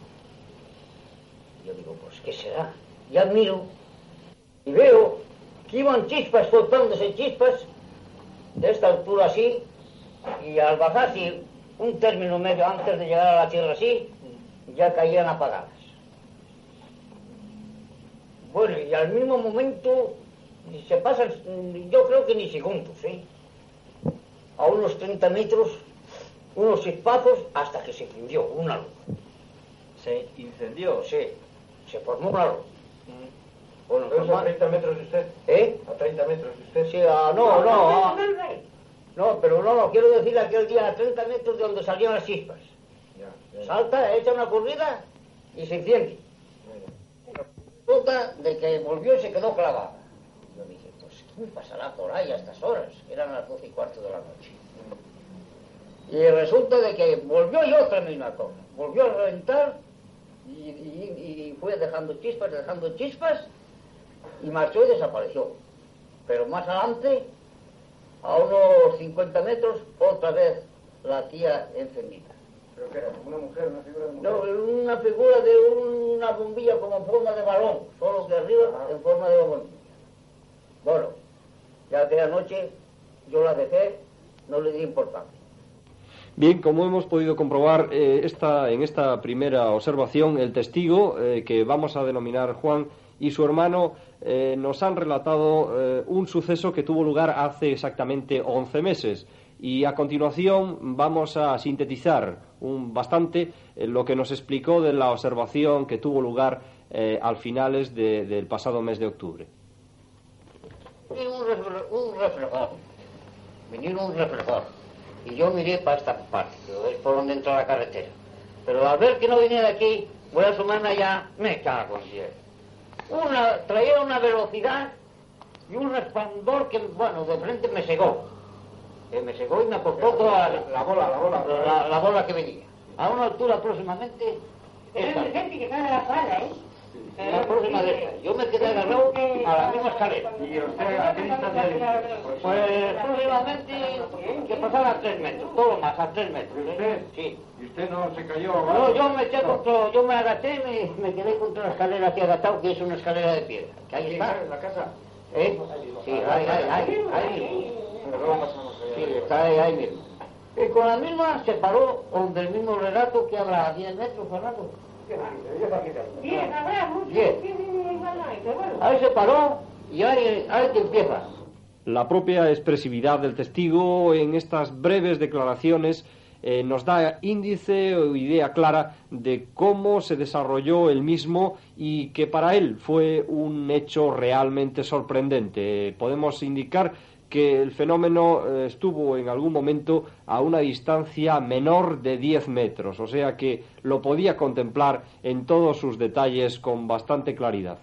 Yo digo, pues, ¿qué será? Ya miro y veo que iban chispas, soltándose chispas, de esta altura así, y al bajar un término medio antes de llegar a la tierra así, ya caían apagadas. Bueno, y al mismo momento se pasan, yo creo que ni segundos, ¿eh? A unos 30 metros, unos chispazos, hasta que se incendió una luz. ¿Se incendió? Sí, se formó una luz. Bueno, ¿Pero normal- a 30 metros de usted? ¿Eh? ¿A 30 metros de usted? Sí, ah, no, no, ah. no, pero no, no, quiero decir aquel día a 30 metros de donde salían las chispas. Ya, ya. Salta, echa una corrida y se enciende. Resulta de que volvió y se quedó clavada. Yo dije, pues, ¿qué me pasará por ahí a estas horas? Eran las 12 y cuarto de la noche. Y resulta de que volvió y otra misma cosa. Volvió a reventar y, y- y fue dejando chispas, dejando chispas y marchó y desapareció. Pero más adelante, a unos 50 metros, otra vez la tía encendida. ¿Pero qué era? ¿Una mujer? ¿Una figura de mujer? No, una figura de una bombilla como en forma de balón, solo que arriba en forma de bombilla. Bueno, ya aquella noche yo la dejé, no le di importancia. Bien, como hemos podido comprobar eh, esta, en esta primera observación, el testigo, eh, que vamos a denominar Juan, y su hermano eh, nos han relatado un suceso que tuvo lugar hace exactamente 11 meses. Y a continuación vamos a sintetizar un, bastante lo que nos explicó de la observación que tuvo lugar al finales de- del pasado mes de octubre. Y un, refle- un reflejo, vinieron un reflejo. Y yo miré para esta parte, es por donde entra la carretera. Pero al ver que no venía de aquí, voy a asomarme allá, me cago en diez. Una, traía una velocidad y un resplandor que, bueno, de frente me cegó. Eh, me cegó y me cortó toda la, la bola, la bola, la, la bola que venía. A una altura aproximadamente. esta. gente que de la sala, ¿eh? La próxima de esta. Yo me quedé agarrado a la misma escalera. ¿Y usted a qué distancia dice? Pues próximamente que pasara a tres metros, todo más, a tres metros. ¿eh? Sí. ¿Y usted no se cayó? No, yo me eché contra, yo me agaché y me, me quedé contra la escalera aquí agatado, que es una escalera de piedra. Que ahí está. ¿En la casa? ¿Eh? Sí, ahí, ahí, ahí, ahí. Sí, está ahí, ahí mismo. Y con la misma se paró donde el mismo relato que habrá a 10 metros, Fernando. Ahí se paró y ahí que empieza. La propia expresividad del testigo en estas breves declaraciones eh, nos da índice o idea clara de cómo se desarrolló el mismo y que para él fue un hecho realmente sorprendente. Podemos indicar que el fenómeno eh, estuvo en algún momento a una distancia menor de 10 metros, o sea que lo podía contemplar en todos sus detalles con bastante claridad.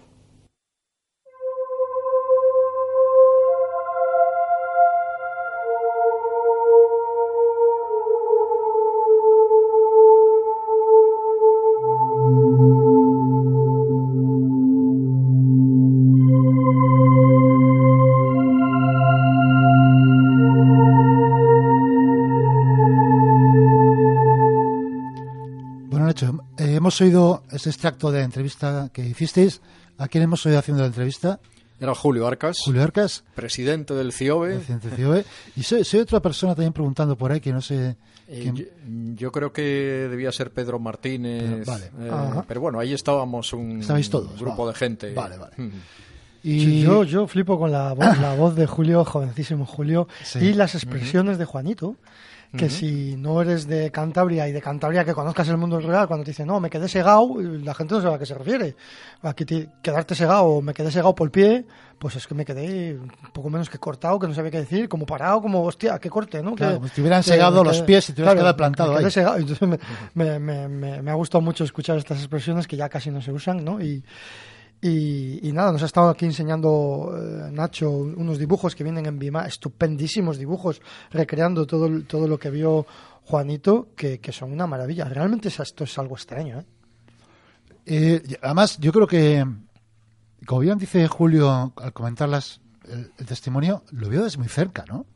Hemos oído ese extracto de la entrevista que hicisteis. ¿A quién hemos oído haciendo la entrevista? Era Julio Arcas, Julio Arcas, presidente del CIOBE. presidente del CIOBE. Y soy, soy otra persona también preguntando por ahí que no sé. Eh, quién- yo, yo creo que debía ser Pedro Martínez. Vale. eh, pero bueno, ahí estábamos un, Estabais todos, un grupo vale. de gente. Vale, vale. Mm. Y Sí, yo, yo flipo con la voz, la voz de Julio, jovencísimo Julio, Sí. y las expresiones de Juanito. Que Ujú. si no eres de Cantabria y de Cantabria que conozcas el mundo rural, cuando te dicen, no, me quedé segado, la gente no sabe a qué se refiere. Aquí te- quedarte segado o me quedé segado por el pie, pues es que me quedé un poco menos que cortado, que no sabía qué decir, como parado, como, hostia, qué corte, ¿no? Claro, Que- si te hubieran segado que- los pies y te hubieras quedado plantado me ahí. segado. Entonces me, me, me, me- me ha gustado mucho escuchar estas expresiones que ya casi no se usan, ¿no? Y, y, y nada, nos ha estado aquí enseñando eh, Nacho unos dibujos que vienen en Vima, estupendísimos dibujos, recreando todo, todo lo que vio Juanito, que, que son una maravilla. Realmente es- esto es algo extraño, ¿eh? Eh, además, yo creo que, como bien dice Julio al comentar las, el, el testimonio, lo vio desde muy cerca, ¿no?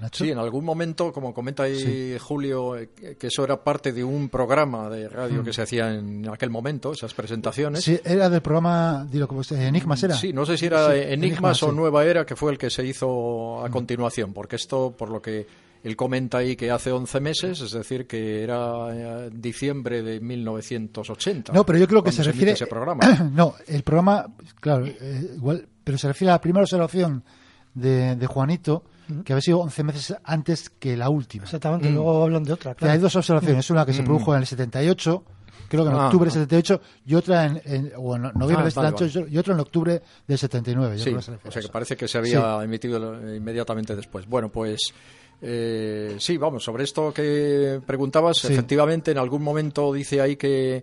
Nacho. Sí, en algún momento, como comenta ahí Sí. Julio, eh, que eso era parte de un programa de radio Mm. que se hacía en aquel momento, esas presentaciones. Sí, era del programa, dilo como se- Enigmas era. Sí, no sé si era Sí, Enigmas o sí. Nueva Era, que fue el que se hizo a continuación, porque esto, por lo que él comenta ahí que hace 11 meses, es decir, que era eh, diciembre de 1980. No, pero yo creo que se emite refiere. ese programa. <clears throat> no, el programa, claro, eh, igual, pero se refiere a la primera observación de, de Juanito, que había sido 11 meses antes que la última. Exactamente, Mm. luego hablan de otra. Hay dos observaciones, una que se Mm. produjo en el 78, creo que en Ah, octubre del ah. 78, y otra en, en- o en noviembre Ah, del vale, 78, y otra en octubre del 79. yo Sí, creo que o sea que parece que se había emitido inmediatamente después. Bueno, pues eh, sí, vamos, sobre esto que preguntabas, Sí. efectivamente en algún momento dice ahí que,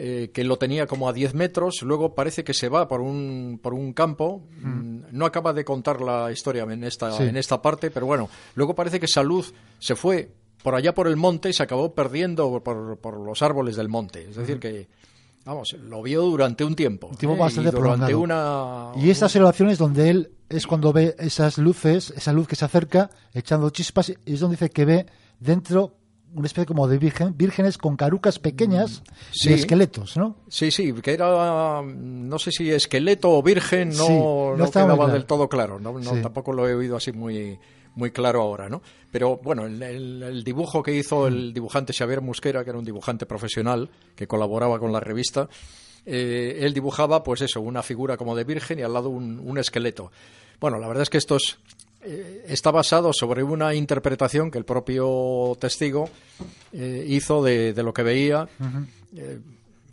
eh, que lo tenía como a 10 metros, luego parece que se va por un, por un campo, mm, no acaba de contar la historia en esta, Sí. en esta parte, pero bueno, luego parece que esa luz se fue por allá por el monte y se acabó perdiendo por, por los árboles del monte, es decir que... Vamos, lo vio durante un tiempo. Un tiempo ¿eh? bastante y durante una, Y estas observaciones donde él es cuando ve esas luces, esa luz que se acerca, echando chispas, y es donde dice que ve dentro una especie como de virgen, vírgenes con carucas pequeñas Sí. y esqueletos, ¿no? Sí, sí, que era, no sé si esqueleto o virgen, no, Sí, no no quedaba claro. del todo claro, no, no, Sí. tampoco lo he oído así muy, muy claro ahora, ¿no? Pero bueno, el, el- el dibujo que hizo el dibujante Xavier Musquera, que era un dibujante profesional que colaboraba con la revista, eh, él dibujaba, pues eso, una figura como de virgen y al lado un, un esqueleto. Bueno, la verdad es que esto es, eh, está basado sobre una interpretación que el propio testigo eh, hizo de, de lo que veía eh,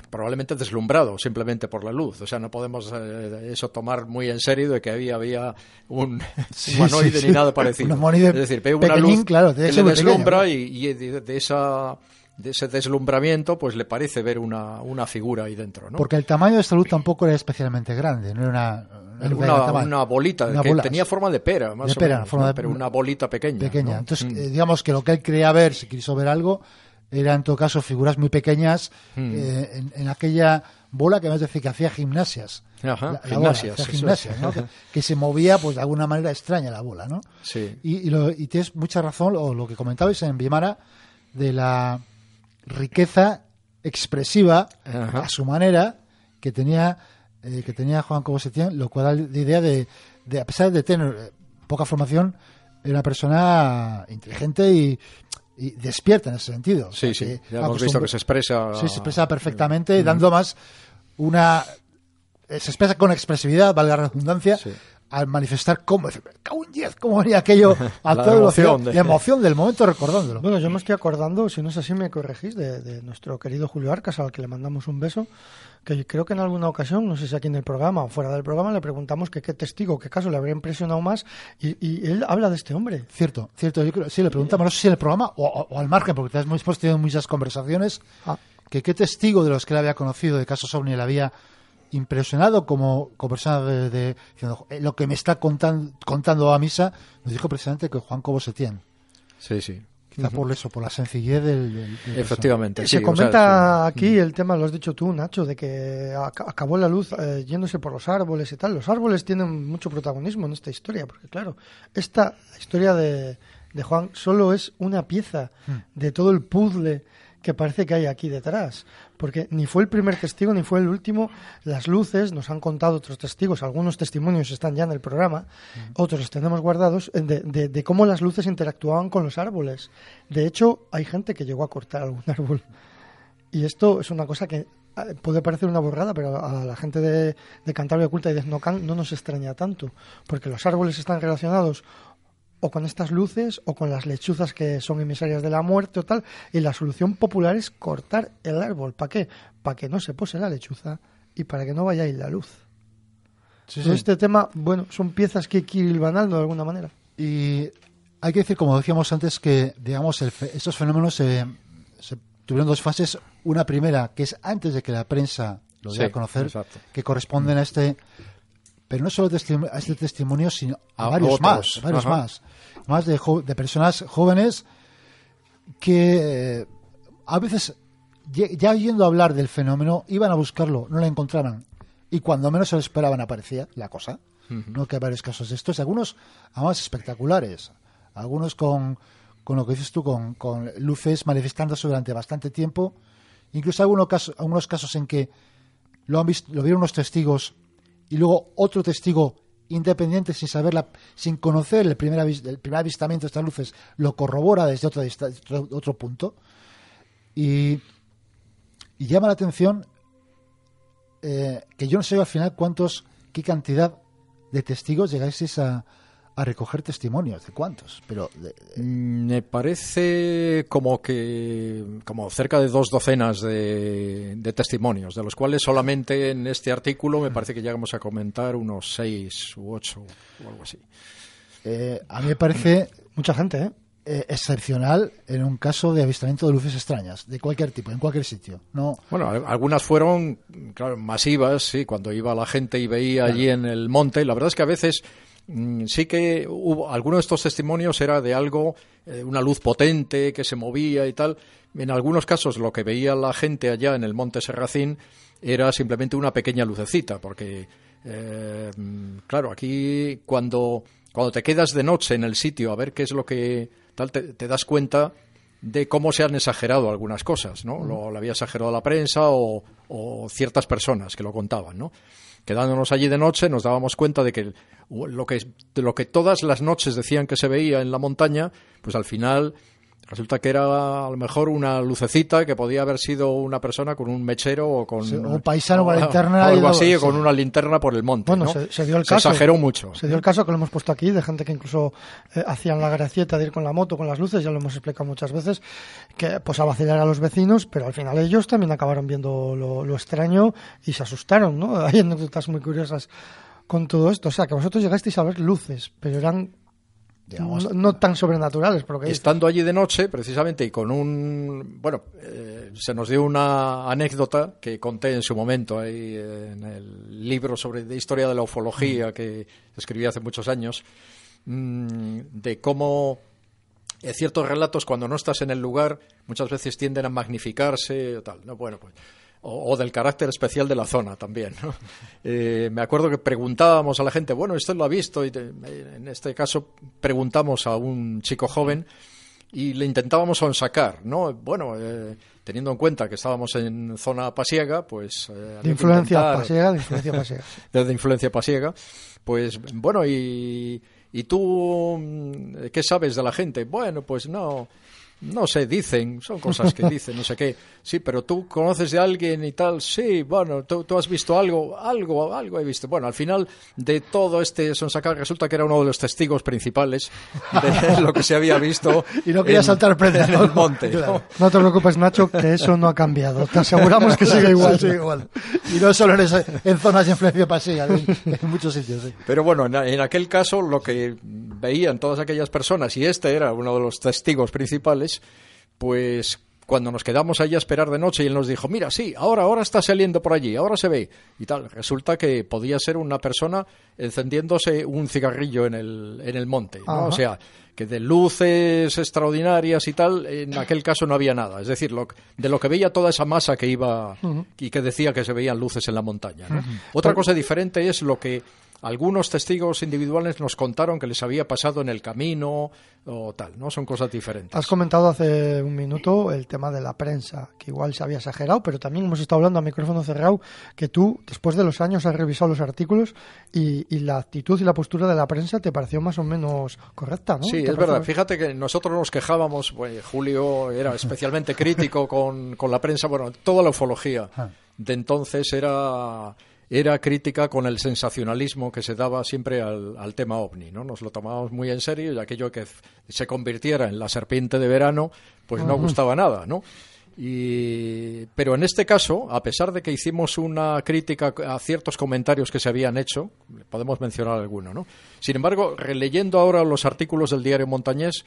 probablemente deslumbrado simplemente por la luz. O sea, no podemos eh, eso tomar muy en serio de que había, había un <laughs> Sí, humanoide sí, sí. ni nada parecido. Un es decir, ve una luz claro, que le pequeño, deslumbra ¿no? y, y de, de esa de ese deslumbramiento pues le parece ver una, una figura ahí dentro, ¿no? Porque el tamaño de esta luz tampoco era especialmente grande, no era una, no era una, bolita que bola, tenía forma de pera, más de o pera, menos, forma ¿no? de- pero una bolita pequeña. pequeña. Entonces, Mm. eh, digamos que lo que él quería ver, si quiso ver algo, era en todo caso figuras muy pequeñas Mm. eh, en, en aquella bola que me decir que hacía gimnasias. Ajá, La- la gimnasias, que, <laughs> que se movía pues de alguna manera extraña la bola, ¿no? Sí. Y, y, lo- y tienes mucha razón, o lo que comentabais en Vimara, de la riqueza expresiva Ajá. a su manera que tenía eh, que tenía Juan Cobo Setién, lo cual da la idea de, de, a pesar de tener eh, poca formación, era una persona inteligente y, y despierta en ese sentido. O Sí, sea, sí, ya hemos visto que se expresa... Sí, se expresa perfectamente, Mm. dando más una... eh, Se expresa con expresividad, valga la redundancia, Sí. Al manifestar cómo, decir, "Me cago en diez", cómo venía aquello <laughs> a emoción lo de- la emoción del momento recordándolo. Bueno, yo me estoy acordando, si no es así me corregís, de, de nuestro querido Julio Arcas, al que le mandamos un beso, que creo que en alguna ocasión, no sé si aquí en el programa o fuera del programa, le preguntamos que qué testigo, qué caso le habría impresionado más, y, y él habla de este hombre. Cierto, cierto. Yo creo, sí, le preguntamos, no sé si en el programa o, o- o al margen, porque hemos tenido muchas conversaciones, Ah. que qué testigo de los que él había conocido de casos OVNI le había impresionado como, como persona de, de- diciendo, "Eh, lo que me está contan- contando a misa, nos dijo precisamente que Juan Cobo Setién. Sí, sí. Quizá por eso, por la sencillez del, del- del Efectivamente. Se sí, o sea, comenta sí. aquí el tema, lo has dicho tú, Nacho, de que ac- acabó la luz eh, yéndose por los árboles y tal. Los árboles tienen mucho protagonismo en esta historia, porque claro, esta historia de, de Juan solo es una pieza Hmm. de todo el puzzle que parece que hay aquí detrás. Porque ni fue el primer testigo ni fue el último. Las luces, nos han contado otros testigos, algunos testimonios están ya en el programa, otros los tenemos guardados, de, de- de cómo las luces interactuaban con los árboles. De hecho, hay gente que llegó a cortar algún <laughs> árbol. Y esto es una cosa que eh, puede parecer una borrada, pero a la gente de, de Cantabria Oculta y de no nos extraña tanto, porque los árboles están relacionados o con estas luces o con las lechuzas que son emisarias de la muerte o tal, y la solución popular es cortar el árbol. ¿Para qué? Para que no se pose la lechuza y para que no vaya a ir la luz. Sí, sí. Este tema, bueno, son piezas que hay que ir hilvanando de alguna manera. Y hay que decir, como decíamos antes, que digamos el fe- estos fenómenos se, se tuvieron dos fases. Una primera, que es antes de que la prensa lo diera Sí, a conocer, exacto. que corresponden a este, pero no solo a este testimonio, sino a, A varios otros. más, varios Ajá. más, más de, personas jóvenes que eh, a veces ya oyendo hablar del fenómeno iban a buscarlo, no lo encontraban y cuando menos se lo esperaban aparecía la cosa. ¿no? Que hay varios casos de estos, algunos además espectaculares, algunos con, con lo que dices tú, con, con luces manifestándose durante bastante tiempo, incluso algunos casos, algunos casos en que lo, han visto, lo vieron unos testigos y luego otro testigo independiente sin saberla, sin conocer el primer, avis- el primer avistamiento de estas luces, lo corrobora desde otro, otro, punto. Y, y llama la atención eh, que yo no sé al final cuántos, qué cantidad de testigos llegáis a, a recoger testimonios, de cuántos, pero de- Mm, Me parece como que como cerca de dos docenas de, de testimonios, de los cuales solamente en este artículo me parece que llegamos a comentar unos seis u ocho o algo así. eh, a mí me parece Mucha gente, ¿eh? eh, excepcional en un caso de avistamiento de luces extrañas, de cualquier tipo, en cualquier sitio. No, Bueno, al- algunas fueron, claro, masivas, sí, cuando iba la gente y veía allí en el monte. La verdad es que a veces sí que hubo, alguno de estos testimonios era de algo, eh, una luz potente que se movía y tal. En algunos casos lo que veía la gente allá en el monte Serracín era simplemente una pequeña lucecita, porque, eh, mm, claro, aquí cuando, cuando te quedas de noche en el sitio a ver qué es lo que tal, te, te das cuenta de cómo se han exagerado algunas cosas, ¿no? Lo, lo había exagerado la prensa o, o ciertas personas que lo contaban, ¿no? Quedándonos allí de noche nos dábamos cuenta de que lo que, de lo que todas las noches decían que se veía en la montaña, pues al final resulta que era a lo mejor una lucecita que podía haber sido una persona con un mechero o con Sí, un paisano con <laughs> linterna algo así, sí. o con una linterna por el monte, Bueno, ¿no? se, se dio el Se caso. exageró mucho. Se dio el caso que lo hemos puesto aquí, de gente que incluso eh, hacían la gracieta de ir con la moto, con las luces, ya lo hemos explicado muchas veces, que pues a vacilar a los vecinos, pero al final ellos también acabaron viendo lo, lo extraño y se asustaron, ¿no? <laughs> Hay anécdotas muy curiosas con todo esto. O sea, que vosotros llegasteis a ver luces, pero eran Digamos- no, no tan sobrenaturales, por lo que dices. Estando allí de noche, precisamente, y con un... Bueno, eh, se nos dio una anécdota que conté en su momento ahí eh, en el libro sobre de historia de la ufología que escribí hace muchos años, mm, de cómo eh, ciertos relatos, cuando no estás en el lugar, muchas veces tienden a magnificarse o tal. ¿no? Bueno, pues o, o del carácter especial de la zona también. ¿no? Eh, me acuerdo que preguntábamos a la gente, bueno, ¿usted lo ha visto? Y te- en este caso preguntamos a un chico joven y le intentábamos sonsacar, ¿no? Bueno, eh, teniendo en cuenta que estábamos en zona pasiega, pues... eh, De que influencia intentar- pasiega, de influencia pasiega. <laughs> de influencia pasiega, pues bueno, y, y tú, mm, ¿qué sabes de la gente? Bueno, pues no, no sé, dicen, son cosas que <laughs> dicen, no sé qué. Sí, pero tú conoces de alguien y tal, sí, bueno, tú, tú has visto algo, algo, algo he visto. Bueno, al final de todo este sonsacar resulta que era uno de los testigos principales de <laughs> lo que se había visto Y no quería en- saltar prenda, en ¿no? el monte. ¿no? Claro. No te preocupes, Nacho, que eso no ha cambiado. Te aseguramos que sigue igual. Sí, igual. Y no solo en, esa- en zonas de influencia pasiva, en, en muchos sitios. sí. Pero bueno, en, en aquel caso lo que veían todas aquellas personas, y este era uno de los testigos principales, pues cuando nos quedamos allí a esperar de noche y él nos dijo, mira, sí, ahora, ahora está saliendo por allí, ahora se ve, y tal, resulta que podía ser una persona encendiéndose un cigarrillo en el, en el monte, ¿no? O sea, que de luces extraordinarias y tal, en aquel caso no había nada. Es decir, lo, de lo que veía toda esa masa que iba y que decía que se veían luces en la montaña. Otra Pero- cosa diferente es lo que algunos testigos individuales nos contaron que les había pasado en el camino o tal, ¿no? Son cosas diferentes. Has comentado hace un minuto el tema de la prensa, que igual se había exagerado, pero también hemos estado hablando a micrófono cerrado que tú, después de los años, has revisado los artículos y, y la actitud y la postura de la prensa te pareció más o menos correcta, ¿no? Sí, ¿Te es verdad. Fíjate que nosotros nos quejábamos, pues, Julio era especialmente crítico con, con la prensa, bueno, toda la ufología Ah. de entonces era era crítica con el sensacionalismo que se daba siempre al, al tema ovni, ¿no? Nos lo tomábamos muy en serio y aquello que se convirtiera en la serpiente de verano, pues no gustaba nada, ¿no? Y, pero en este caso, a pesar de que hicimos una crítica a ciertos comentarios que se habían hecho, podemos mencionar alguno, ¿no? Sin embargo, releyendo ahora los artículos del diario Montañés,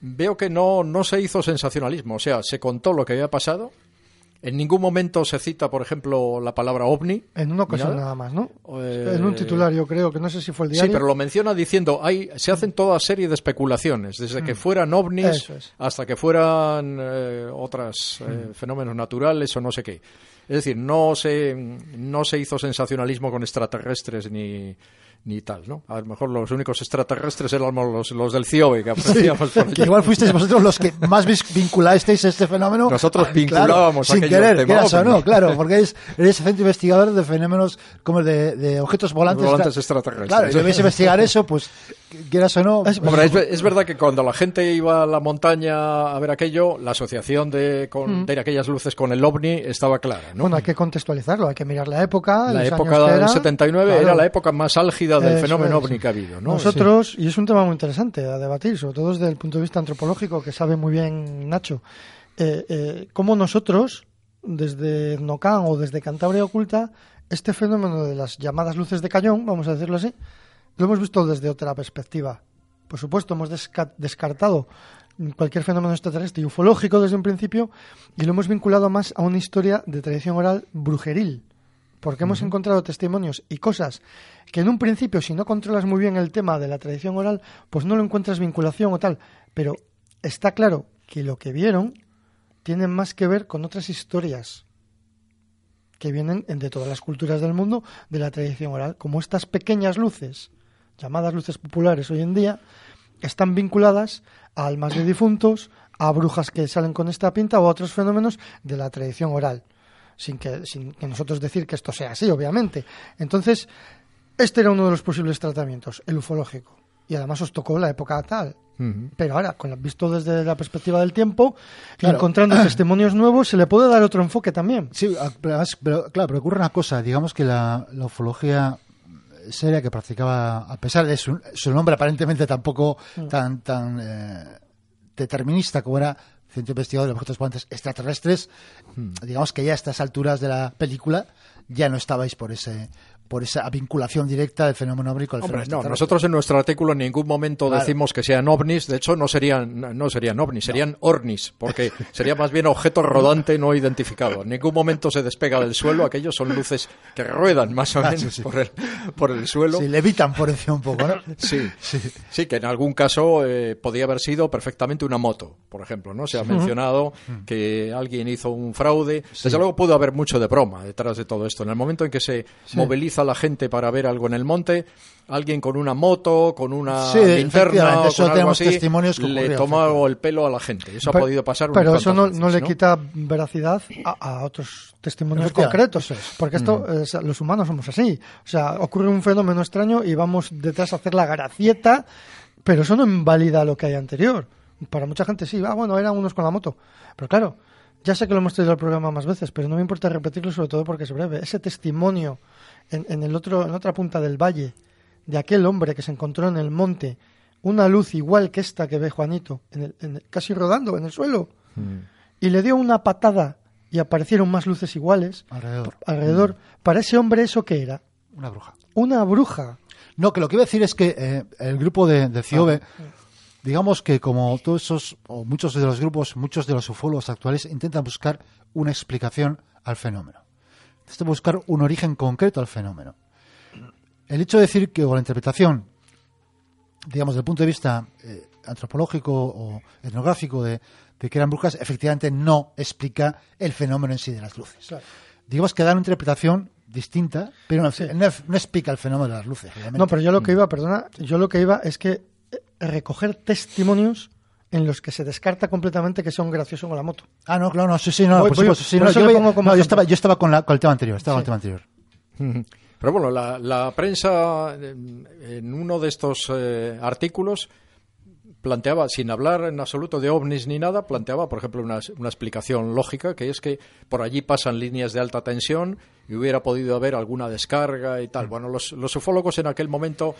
veo que no, no se hizo sensacionalismo, o sea, se contó lo que había pasado. En ningún momento se cita, por ejemplo, la palabra ovni. En una ocasión Nada. nada más, ¿no? Eh, en un titular, yo creo, que no sé si fue el diario. Sí, pero lo menciona diciendo, hay, se hacen toda serie de especulaciones, desde que Mm. fueran ovnis es. hasta que fueran eh, otros Mm. fenómenos naturales o no sé qué. Es decir, no se, no se hizo sensacionalismo con extraterrestres ni, ni tal, ¿no? A lo mejor los únicos extraterrestres éramos los, los del CIOBE que apreciamos por que igual fuisteis vosotros los que más vinculasteis este fenómeno. Nosotros Ah, vinculábamos sin aquello querer, o no, claro, porque eres, eres centro investigador de fenómenos como el de, de objetos volantes. Volantes extra- extraterrestres. Claro, y debéis investigar eso, pues quieras o no. pues, Hombre, es, es verdad que cuando la gente iba a la montaña a ver aquello, la asociación de, con, Mm. de aquellas luces con el ovni estaba clara, ¿no? Bueno, hay que contextualizarlo, hay que mirar la época. la época del era. 79 Claro. era la época más álgida del Eso fenómeno es. ovni que ha habido, ¿no? Nosotros, y es un tema muy interesante a debatir, sobre todo desde el punto de vista antropológico, que sabe muy bien Nacho, eh, eh, cómo nosotros, desde Nocan o desde Cantabria Oculta, este fenómeno de las llamadas luces de cañón, vamos a decirlo así, lo hemos visto desde otra perspectiva. Por supuesto, hemos desca- descartado cualquier fenómeno extraterrestre y ufológico desde un principio y lo hemos vinculado más a una historia de tradición oral brujeril porque hemos encontrado testimonios y cosas que en un principio, si no controlas muy bien el tema de la tradición oral, pues no lo encuentras vinculación o tal. Pero está claro que lo que vieron tiene más que ver con otras historias que vienen de todas las culturas del mundo de la tradición oral, como estas pequeñas luces, llamadas luces populares hoy en día, están vinculadas a almas de difuntos, a brujas que salen con esta pinta o a otros fenómenos de la tradición oral sin que, sin que nosotros decir que esto sea así, obviamente. Entonces, este era uno de los posibles tratamientos, el ufológico. Y además os tocó la época tal. Pero ahora, con la- visto desde la perspectiva del tiempo, Claro. encontrando <clears throat> testimonios nuevos, se le puede dar otro enfoque también. Sí, ah, pero, claro, pero ocurre una cosa, digamos que la, la ufología seria que practicaba, a pesar de su, su nombre aparentemente tampoco Mm. tan, tan eh, determinista como era Centro Investigador de Objetos Volantes Extraterrestres, digamos que ya a estas alturas de la película ya no estabais por ese por esa vinculación directa del fenómeno ovni con el Hombre, fenómeno no, nosotros en nuestro artículo en ningún momento Claro. decimos que sean ovnis, de hecho no serían no serían ovnis, serían ornis, porque sería más bien objeto rodante no identificado. En ningún momento se despega del suelo, aquellos son luces que ruedan más o Ah, menos sí, sí. por el por el suelo. Sí, levitan por encima un poco, ¿no? Sí, sí, que en algún caso eh, podía haber sido perfectamente una moto, por ejemplo, ¿no? Se ha mencionado que alguien hizo un fraude. Desde luego pudo haber mucho de broma detrás de todo esto. En el momento en que se Sí. Moviliza la gente para ver algo en el monte, alguien con una moto, con una Sí, linterna o eso con algo tenemos así, testimonios que le tomó el pelo a la gente. Eso Pero- ha podido pasar Pero eso no, no le quita veracidad a, a otros testimonios concretos. es. Porque esto, Mm. los humanos somos así. O sea, ocurre un fenómeno extraño y vamos detrás a hacer la gracieta, pero eso no invalida lo que hay anterior. Para mucha gente sí, ah, bueno, eran unos con la moto. Pero claro, ya sé que lo hemos traído al programa más veces, pero no me importa repetirlo sobre todo porque es breve. Ese testimonio en, en el otro, en otra punta del valle de aquel hombre que se encontró en el monte una luz igual que esta que ve Juanito, en el- en el- casi rodando en el suelo, y le dio una patada y aparecieron más luces iguales Alrededor. alrededor. Para ese hombre, ¿eso qué era? Una bruja. Una bruja. No, que lo que iba a decir es que eh, el grupo de, de CIOBE, Ah, digamos que como todos esos, o muchos de los grupos, muchos de los ufólogos actuales intentan buscar una explicación al fenómeno. Intentan buscar un origen concreto al fenómeno. El hecho de decir que, o la interpretación, digamos, desde el punto de vista eh, antropológico o etnográfico de, de que eran brujas, efectivamente no explica el fenómeno en sí de las luces. digamos que da una interpretación distinta, pero no, no, no explica el fenómeno de las luces. realmente. No, pero yo lo que iba, perdona, yo lo que iba es que eh, recoger testimonios en los que se descarta completamente que son graciosos con la moto. Ah, no, claro, no, sí, sí, no, Voy- por voy- supuesto, sí, por no, yo, lo voy- pongo como no, yo ejemplo. estaba, yo estaba con, la, con el tema anterior, estaba Sí. con el tema anterior. <laughs> Pero bueno, la, la prensa eh, en uno de estos eh, artículos planteaba, sin hablar en absoluto de ovnis ni nada, planteaba, por ejemplo, una, una explicación lógica, que es que por allí pasan líneas de alta tensión y hubiera podido haber alguna descarga y tal. Bueno, los, los ufólogos en aquel momento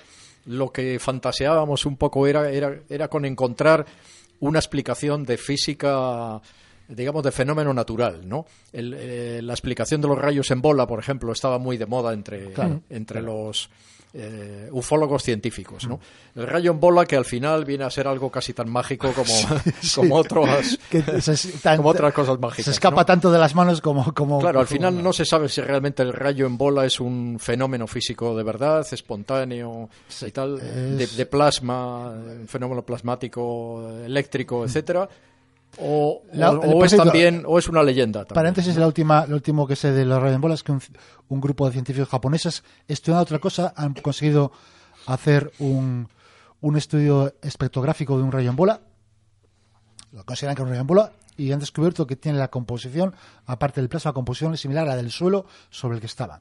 lo que fantaseábamos un poco era, era, era con encontrar una explicación de física digamos, de fenómeno natural, ¿no? El, eh, la explicación de los rayos en bola, por ejemplo, estaba muy de moda entre, Claro, entre los eh, ufólogos científicos, ¿no? El rayo en bola que al final viene a ser algo casi tan mágico como, <laughs> <laughs> Sí. como, otras, <laughs> Que se- tan- como otras cosas mágicas. Se escapa ¿no? tanto de las manos como... como Claro, al final no se sabe si realmente el rayo en bola es un fenómeno físico de verdad, espontáneo y tal, de plasma, un fenómeno plasmático, eléctrico, etcétera, o, La- o- el o es también o es una leyenda. También. Paréntesis, la última, lo último que sé de los rayos en bola es que un, un grupo de científicos japoneses, estudiando otra cosa, han conseguido hacer un, un estudio espectrográfico de un rayo en bola. Lo consideran que es un rayo en bola y han descubierto que tiene la composición, aparte del plasma, la composición es similar a la del suelo sobre el que estaban.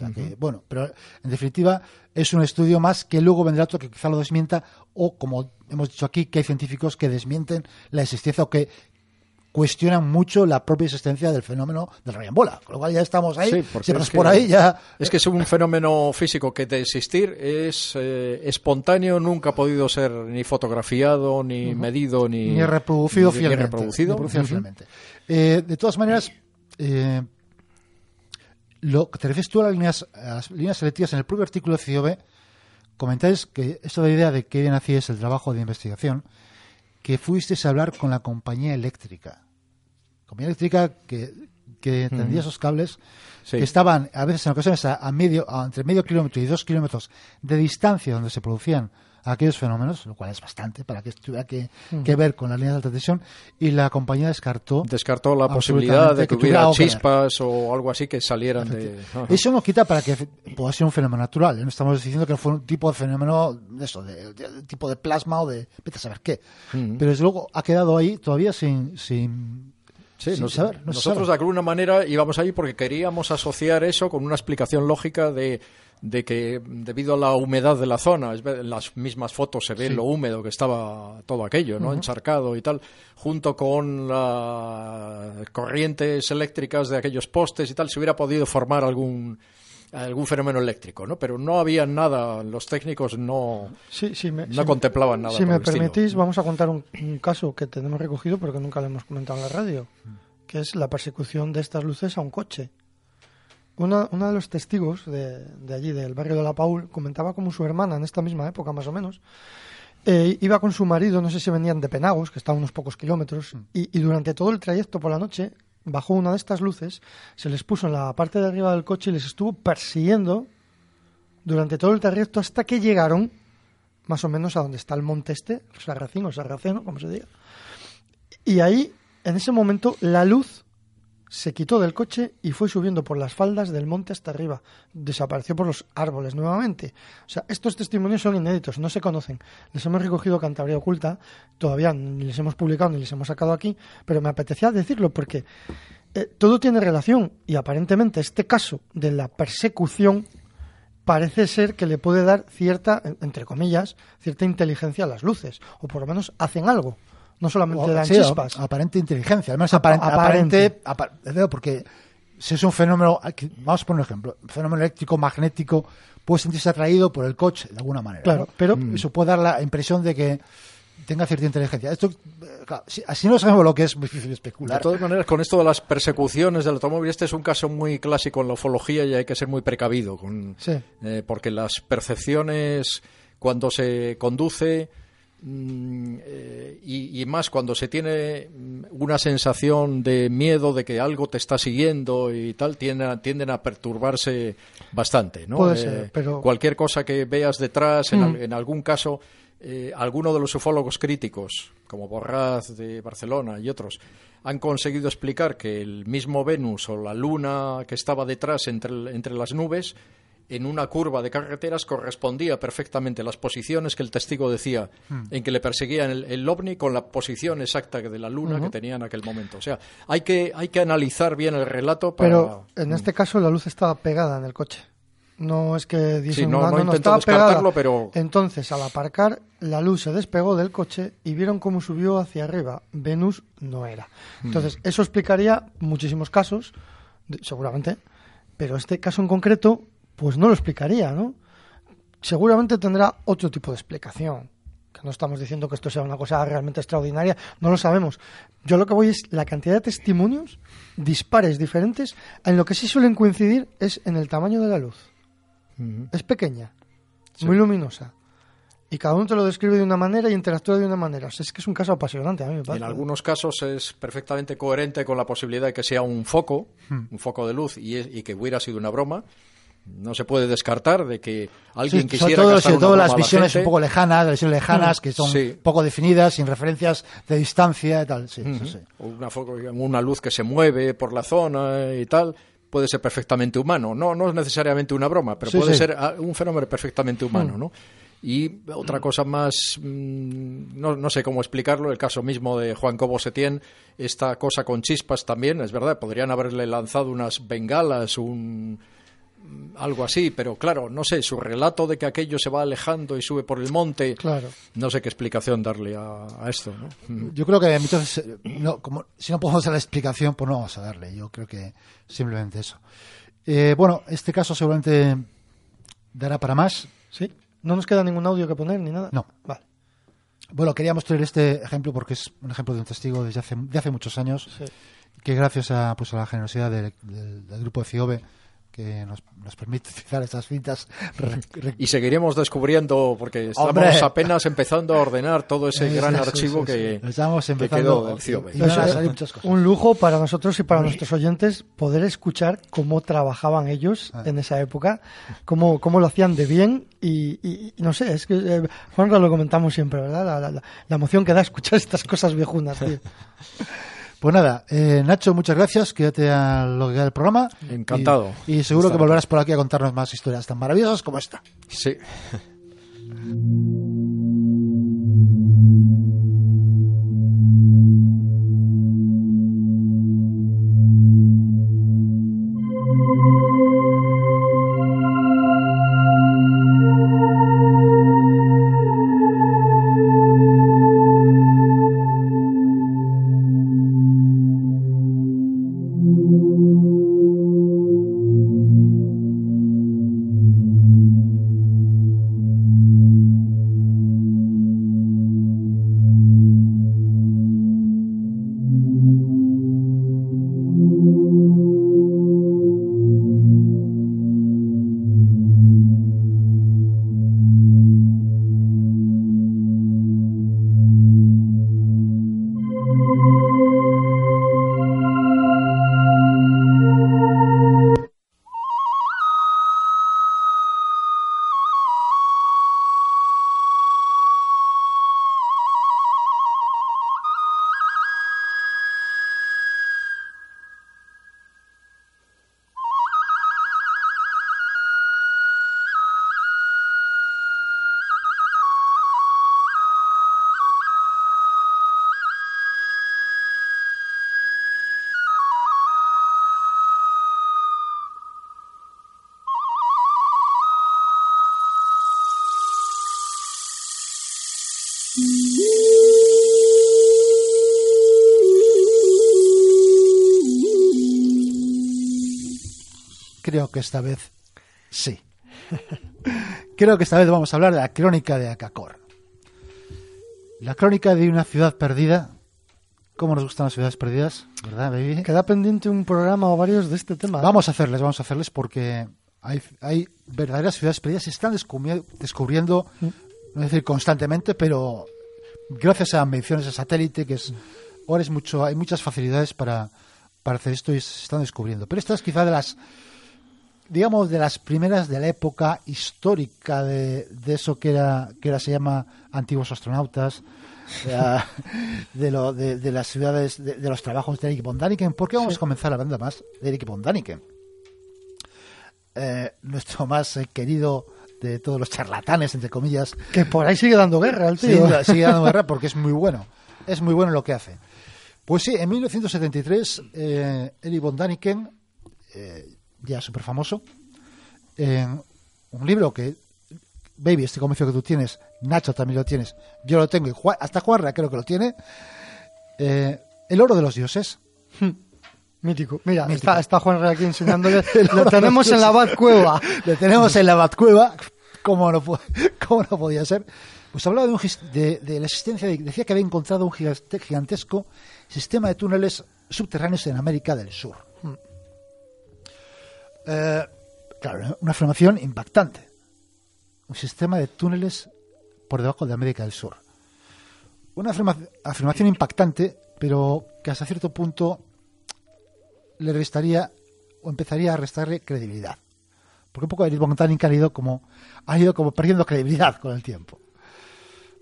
O sea que, bueno, pero en definitiva es un estudio más que luego vendrá otro que quizá lo desmienta o, como hemos dicho aquí, que hay científicos que desmienten la existencia o que cuestionan mucho la propia existencia del fenómeno del rayo en bola. Con lo cual ya estamos ahí, Sí, si es que- por ahí ya... Es que es un fenómeno físico que de existir es eh, espontáneo, nunca ha podido ser ni fotografiado, ni medido, ni, ni reproducido ni- ni fielmente. reproducido. ni reproducido fielmente. Eh, de todas maneras, eh, lo que te refieres tú a las líneas, a las líneas selectivas en el propio artículo de CIOB, comentáis que esto de la idea de que bien hacía es el trabajo de investigación, que fuisteis a hablar con la compañía eléctrica. Compañía eléctrica que, que esos cables Sí. que estaban a veces en ocasiones a, a medio, a entre medio kilómetro y dos kilómetros de distancia donde se producían aquellos fenómenos, lo cual es bastante para que tuviera que, ver con las líneas de alta tensión, y la compañía descartó Descartó la posibilidad de que, hubiera que ver. chispas o algo así que salieran de... Ajá. Eso no quita para que pueda ser un fenómeno natural. ¿eh? No estamos diciendo que fue un tipo de fenómeno eso, de, de- de tipo de plasma o de vete a saber qué. Pero desde luego ha quedado ahí todavía sin, sin, Sí, nos- saber. nosotros de alguna manera íbamos ahí porque queríamos asociar eso con una explicación lógica de, de que debido a la humedad de la zona, en las mismas fotos se ve Sí. lo húmedo que estaba todo aquello, ¿no? Encharcado y tal, junto con las corrientes eléctricas de aquellos postes y tal, se hubiera podido formar algún algún fenómeno eléctrico, ¿no? Pero no había nada, los técnicos no, Sí, sí, me- no si me- contemplaban nada. Si me permitís, vamos a contar un, un caso que tenemos recogido, pero que nunca lo hemos comentado en la radio, que es la persecución de estas luces a un coche. Una, una de los testigos de, de allí, del barrio de La Paul, comentaba como su hermana, en esta misma época más o menos, eh, iba con su marido, no sé si venían de Penagos, que está a unos pocos kilómetros, y, y durante todo el trayecto por la noche bajó una de estas luces, se les puso en la parte de arriba del coche y les estuvo persiguiendo durante todo el trayecto hasta que llegaron más o menos a donde está el monte este, Sarracín o Sarraceno, como se diga. Y ahí, en ese momento, la luz se quitó del coche y fue subiendo por las faldas del monte hasta arriba. Desapareció por los árboles nuevamente. O sea, estos testimonios son inéditos, no se conocen. Les hemos recogido Cantabria Oculta, todavía ni les hemos publicado ni les hemos sacado aquí, pero me apetecía decirlo porque eh, todo tiene relación y aparentemente este caso de la persecución parece ser que le puede dar cierta, en- entre comillas, cierta inteligencia a las luces, o por lo menos hacen algo. No solamente O- dan sí, chispas. aparente inteligencia, al menos aparente, aparente. porque si es un fenómeno, vamos a poner un ejemplo, un fenómeno eléctrico magnético puede sentirse atraído por el coche de alguna manera. Claro, ¿no? pero- eso puede dar la impresión de que tenga cierta inteligencia. Esto, claro, si- así no sabemos lo que es muy difícil De especular. todas maneras, con esto de las persecuciones del automóvil, este es un caso muy clásico en la ufología y hay que ser muy precavido, con, Sí. eh, porque las percepciones cuando se conduce mm, y, y más cuando se tiene mm, una sensación de miedo de que algo te está siguiendo y tal, tienden a, tienden a perturbarse bastante. ¿no? Puede Eh, ser, pero- Cualquier cosa que veas detrás, en, Mm. en algún caso eh, algunos de los ufólogos críticos, como Borraz de Barcelona y otros, han conseguido explicar que el mismo Venus o la Luna que estaba detrás entre, entre las nubes, en una curva de carreteras correspondía perfectamente las posiciones que el testigo decía Hmm. en que le perseguían el, el ovni con la posición exacta de la Luna que tenía en aquel momento. O sea, hay que, hay que analizar bien el relato para... Pero en este caso la luz estaba pegada en el coche. No es que Sí, no- una- no intento estaba pegada. pero- Entonces, al aparcar, la luz se despegó del coche y vieron cómo subió hacia arriba. Venus no era. Mm. Entonces, eso explicaría muchísimos casos, seguramente, pero este caso en concreto, pues no lo explicaría, ¿no? Seguramente tendrá otro tipo de explicación. Que no estamos diciendo que esto sea una cosa realmente extraordinaria, no lo sabemos. Yo lo que voy es la cantidad de testimonios dispares diferentes. En lo que sí suelen coincidir es en el tamaño de la luz. Es pequeña, muy luminosa. Y cada uno te lo describe de una manera y interactúa de una manera. O sea, es que es un caso apasionante, a mí me parece. En algunos casos es perfectamente coherente con la posibilidad de que sea un foco, Hmm. un foco de luz, y, es- y que hubiera sido una broma. No se puede descartar de que alguien Sí, quisiera sobre todo, sobre todo las visiones gente. un poco lejanas, las visiones lejanas, Mm, que son sí. poco definidas, sin referencias de distancia y tal. Sí, sí. O Una, luz que se mueve por la zona y tal. Puede ser perfectamente humano. No, no es necesariamente una broma, pero puede ser ah, un fenómeno perfectamente humano, Mm. ¿no? Y otra cosa más, mm, no, no sé cómo explicarlo, el caso mismo de Juan Cobo Setién, esta cosa con chispas también, es verdad, podrían haberle lanzado unas bengalas, un algo así, pero claro, no sé, su relato de que aquello se va alejando y sube por el monte, Claro. no sé qué explicación darle a, a esto, ¿no? Mm. Yo creo que entonces, eh, no, como, si no podemos dar la explicación, pues no vamos a darle. Yo creo que simplemente eso. Eh, bueno, este caso seguramente dará para más. Sí. ¿No nos queda ningún audio que poner ni nada? No. Vale. Bueno, queríamos traer este ejemplo porque es un ejemplo de un testigo desde hace, de hace muchos años, Sí. que gracias a, pues, a la generosidad del, del- del grupo de CIOBE, que nos, nos permite <laughs> utilizar estas cintas. Y seguiremos descubriendo, porque estamos Hombre. apenas empezando a ordenar todo ese Sí, gran archivo sí, que, sí. Estamos que empezando- quedó del cosas. Un lujo para nosotros y para nuestros oyentes poder escuchar cómo trabajaban ellos Ah. en esa época, cómo, cómo lo hacían de bien y, y- y no sé, es que eh, Juanra lo comentamos siempre, ¿verdad? La, la- la- la emoción que da escuchar estas cosas viejunas, tío. <laughs> Pues nada, eh, Nacho, muchas gracias. Quédate a lo que queda del programa. Encantado. Y, y seguro que volverás por aquí a contarnos más historias tan maravillosas como esta. Sí. <laughs> Creo que esta vez sí. Creo que esta vez vamos a hablar de la crónica de Acacor. La crónica de una ciudad perdida. ¿Cómo nos gustan las ciudades perdidas? ¿Verdad, baby? Queda pendiente un programa o varios de este tema. Vamos a hacerles, vamos a hacerles porque hay, hay verdaderas ciudades perdidas se están descubri- descubriendo, no voy a decir constantemente, pero gracias a mediciones de satélite, que es ahora es mucho, hay muchas facilidades para, para hacer esto y se están descubriendo. Pero esta es quizá de las digamos, de las primeras de la época histórica de, de eso que era, que ahora se llama antiguos astronautas, <laughs> de, lo- de- de las ciudades, de, de los trabajos de Eric von Daniken. ¿Por qué vamos a comenzar hablando más de Eric von Daniken? Eh, nuestro más eh, querido de todos los charlatanes, entre comillas. Que por ahí sigue dando guerra el Sí, tío. sigue dando guerra <laughs> porque es muy bueno. Es muy bueno lo que hace. Pues sí, en 1973, eh, Eric von Daniken, eh, ya súper famoso, en un libro que, Baby, estoy convencido que tú tienes, Nacho también lo tienes, yo lo tengo, y Juan- hasta Juanra creo que lo tiene, eh, El oro de los dioses. Mítico. Mira, Mítico. Está, está Juan aquí enseñándole. <laughs> Lo tenemos en la. Batcueva. Le tenemos en la Batcueva, como no, cómo no podía ser. Pues hablaba de, un de, de la existencia, de- decía que había encontrado un gigantesco sistema de túneles subterráneos en América del Sur. Eh, claro, una afirmación impactante. Un sistema de túneles por debajo de América del Sur. Una afirma- afirmación impactante, pero que hasta cierto punto le restaría o empezaría a restarle credibilidad. Porque un poco von Daniken ha ido como ha ido como perdiendo credibilidad con el tiempo.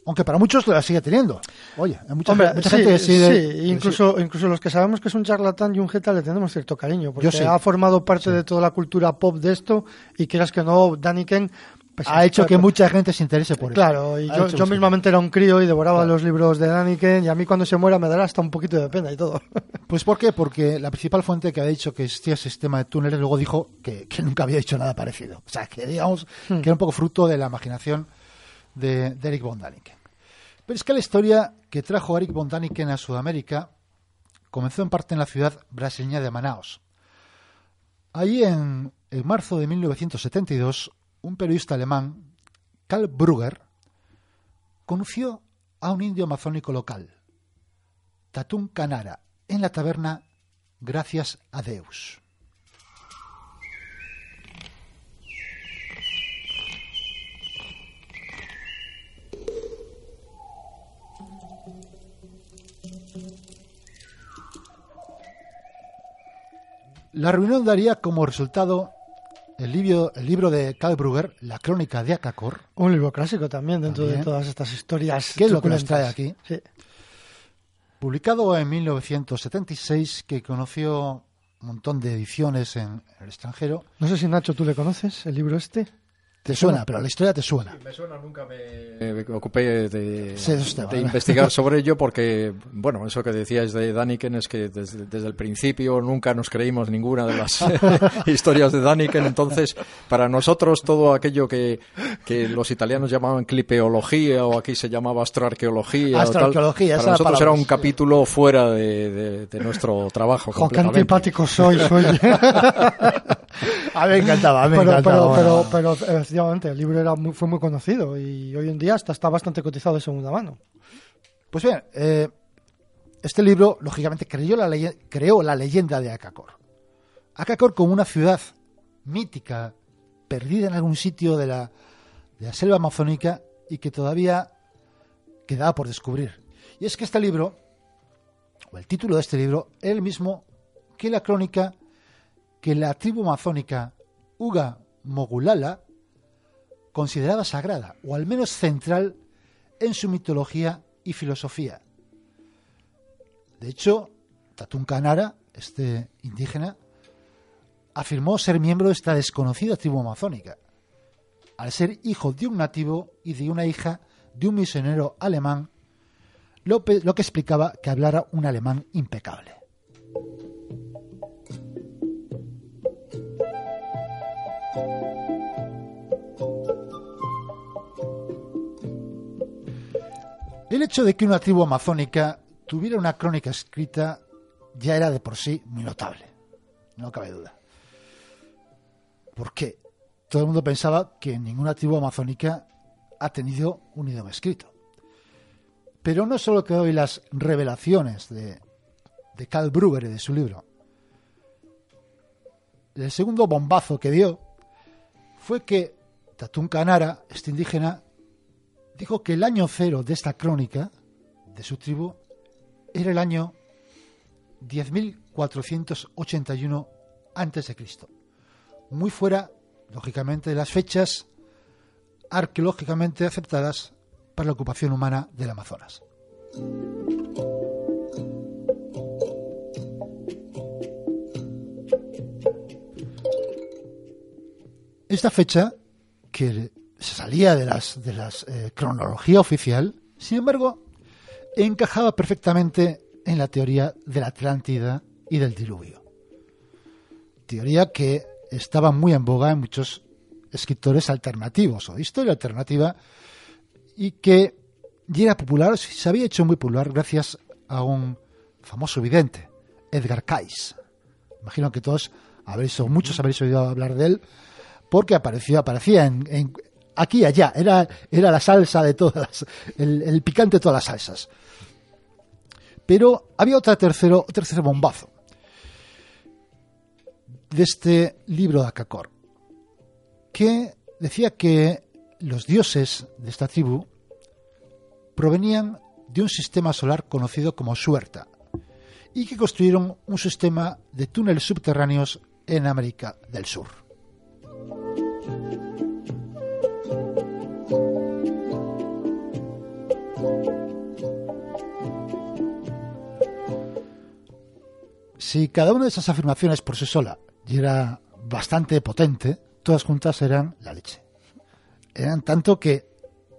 Aunque para muchos la sigue teniendo. Oye, hay mucha, Hombre, mucha sí, gente que sigue, sí, incluso, incluso los que sabemos que es un charlatán y un jeta le tenemos cierto cariño, porque sí. ha formado parte de toda la cultura pop de esto y quieras que no, Daniken pues, ha hecho que pues, mucha gente se interese por eso. Claro, y yo, hecho yo mismamente era un crío y devoraba los libros de Daniken y a mí cuando se muera me dará hasta un poquito de pena y todo. <laughs> Pues ¿por qué? Porque la principal fuente que había dicho que existía ese sistema de túneles luego dijo que, que nunca había dicho nada parecido. O sea, que digamos Hmm. que era un poco fruto de la imaginación de, de Eric von Daniken. Pero es que la historia que trajo Eric von Daniken a Sudamérica comenzó en parte en la ciudad brasileña de Manaos. Allí en, marzo de 1972, un periodista alemán, Karl Brugger, conoció a un indio amazónico local, Tatún Canara, en la taberna Gracias a Deus. La reunión daría como resultado el libro, el libro de Karl Brugger, La crónica de Akakor, Un libro clásico también dentro También. de todas estas historias. ¿Qué es lo que nos trae aquí? Sí. publicado en 1976, que conoció un montón de ediciones en el extranjero. No sé si Nacho tú le conoces, el libro este. Te suena, pero la historia te suena. Me suena, nunca me, me ocupé de, Sí, eso está de mal. investigar <laughs> sobre ello porque, bueno, eso que decíais de Daniken es que desde, desde el principio nunca nos creímos ninguna de las <laughs> <laughs> historias de Daniken, entonces para nosotros todo aquello que, que los italianos llamaban clipeología o aquí se llamaba astroarqueología, o tal, para nosotros palabra, era un sí. capítulo fuera de, de- de nuestro trabajo. Jo, qué antipático soy, soy. A mí me encantaba, a mí me pero, encantaba. pero, pero, pero, efectivamente, el libro era muy, fue muy conocido y hoy en día hasta está bastante cotizado de segunda mano. Pues bien, eh, este libro, lógicamente, creó la, leye- creó la leyenda de Akakor. Akakor como una ciudad mítica, perdida en algún sitio de la, de la selva amazónica y que todavía quedaba por descubrir. Y es que este libro, o el título de este libro, es el mismo que la crónica que la tribu amazónica Uga Mogulala consideraba sagrada, o al menos central en su mitología y filosofía. De hecho, Tatún Canara, este indígena, afirmó ser miembro de esta desconocida tribu amazónica, al ser hijo de un nativo y de una hija de un misionero alemán, lo, que explicaba que hablara un alemán impecable. El hecho de que una tribu amazónica tuviera una crónica escrita ya era de por sí muy notable, no cabe duda. Porque todo el mundo pensaba que ninguna tribu amazónica ha tenido un idioma escrito. Pero no solo quedó en las revelaciones de, de Karl Brugger y de su libro. El segundo bombazo que dio fue que Tatún Canara, este indígena, dijo que el año cero de esta crónica de su tribu era el año 10.481 antes de Cristo, muy fuera, lógicamente, de las fechas arqueológicamente aceptadas para la ocupación humana del Amazonas. Esta fecha, que se salía de las de las eh, cronología oficial, sin embargo, encajaba perfectamente en la teoría de la Atlántida y del diluvio. Teoría que estaba muy en boga en muchos escritores alternativos o historia alternativa y que ya era popular, se había hecho muy popular gracias a un famoso vidente, Edgar Cayce. Imagino que todos habréis, o muchos habréis oído hablar de él, porque apareció, aparecía en, en- aquí y allá, era, era la salsa de todas las, el, picante de todas las salsas. Pero había otra tercero, otro tercer bombazo de este libro de Akakor, que decía que los dioses de esta tribu provenían de un sistema solar conocido como Suerta y que construyeron un sistema de túneles subterráneos en América del Sur. Si cada una de esas afirmaciones por sí sola ya era bastante potente, todas juntas eran la leche. Eran tanto que,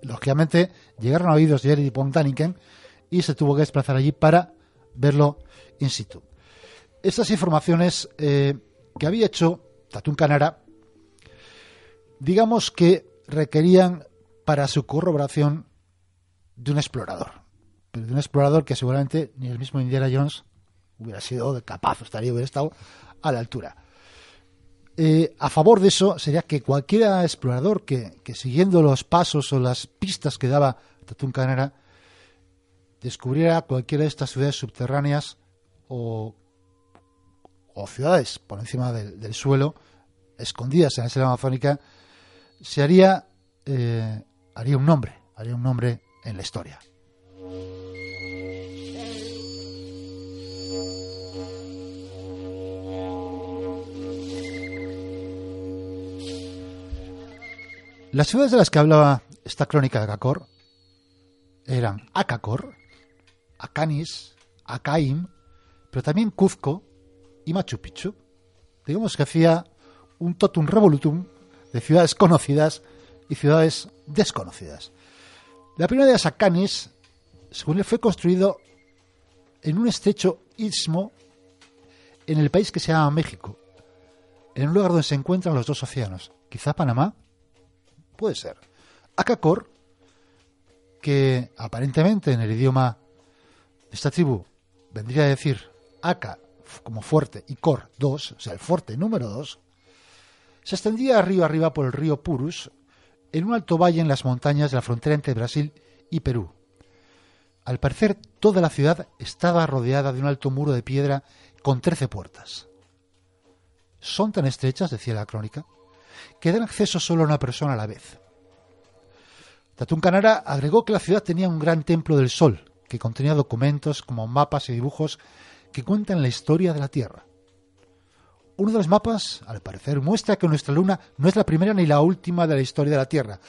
lógicamente, llegaron a oídos de Jerry von y se tuvo que desplazar allí para verlo in situ. Estas informaciones eh, que había hecho Tatún Canara, digamos que requerían para su corroboración de un explorador. Pero de un explorador que seguramente ni el mismo Indiana Jones hubiera sido capaz, estaría, hubiera estado a la altura. Eh, a favor de eso sería que cualquier explorador que, siguiendo los pasos o las pistas que daba Canara descubriera cualquiera de estas ciudades subterráneas o, ciudades por encima del, del suelo, escondidas en la selva amazónica, se haría, eh, haría un nombre, haría un nombre en la historia. Las ciudades de las que hablaba esta crónica de Akakor eran Akakor, Akanis, Akaim, pero también Cuzco y Machu Picchu. Digamos que hacía un totum revolutum de ciudades conocidas y ciudades desconocidas. La primera de las Akanis, según él, fue construido en un estrecho istmo en el país que se llama México, en un lugar donde se encuentran los dos océanos. Quizá Panamá, puede ser. Akakor, que aparentemente en el idioma de esta tribu vendría a decir Aka como fuerte y Kor 2, o sea, el fuerte número 2, se extendía arriba arriba por el río Purus en un alto valle en las montañas de la frontera entre Brasil y Perú. Al parecer, toda la ciudad estaba rodeada de un alto muro de piedra con 13 puertas. Son tan estrechas, decía la crónica, que dan acceso solo a una persona a la vez. Tatún Canara agregó que la ciudad tenía un gran templo del sol, que contenía documentos como mapas y dibujos que cuentan la historia de la Tierra. Uno de los mapas, al parecer, muestra que nuestra luna no es la primera ni la última de la historia de la Tierra.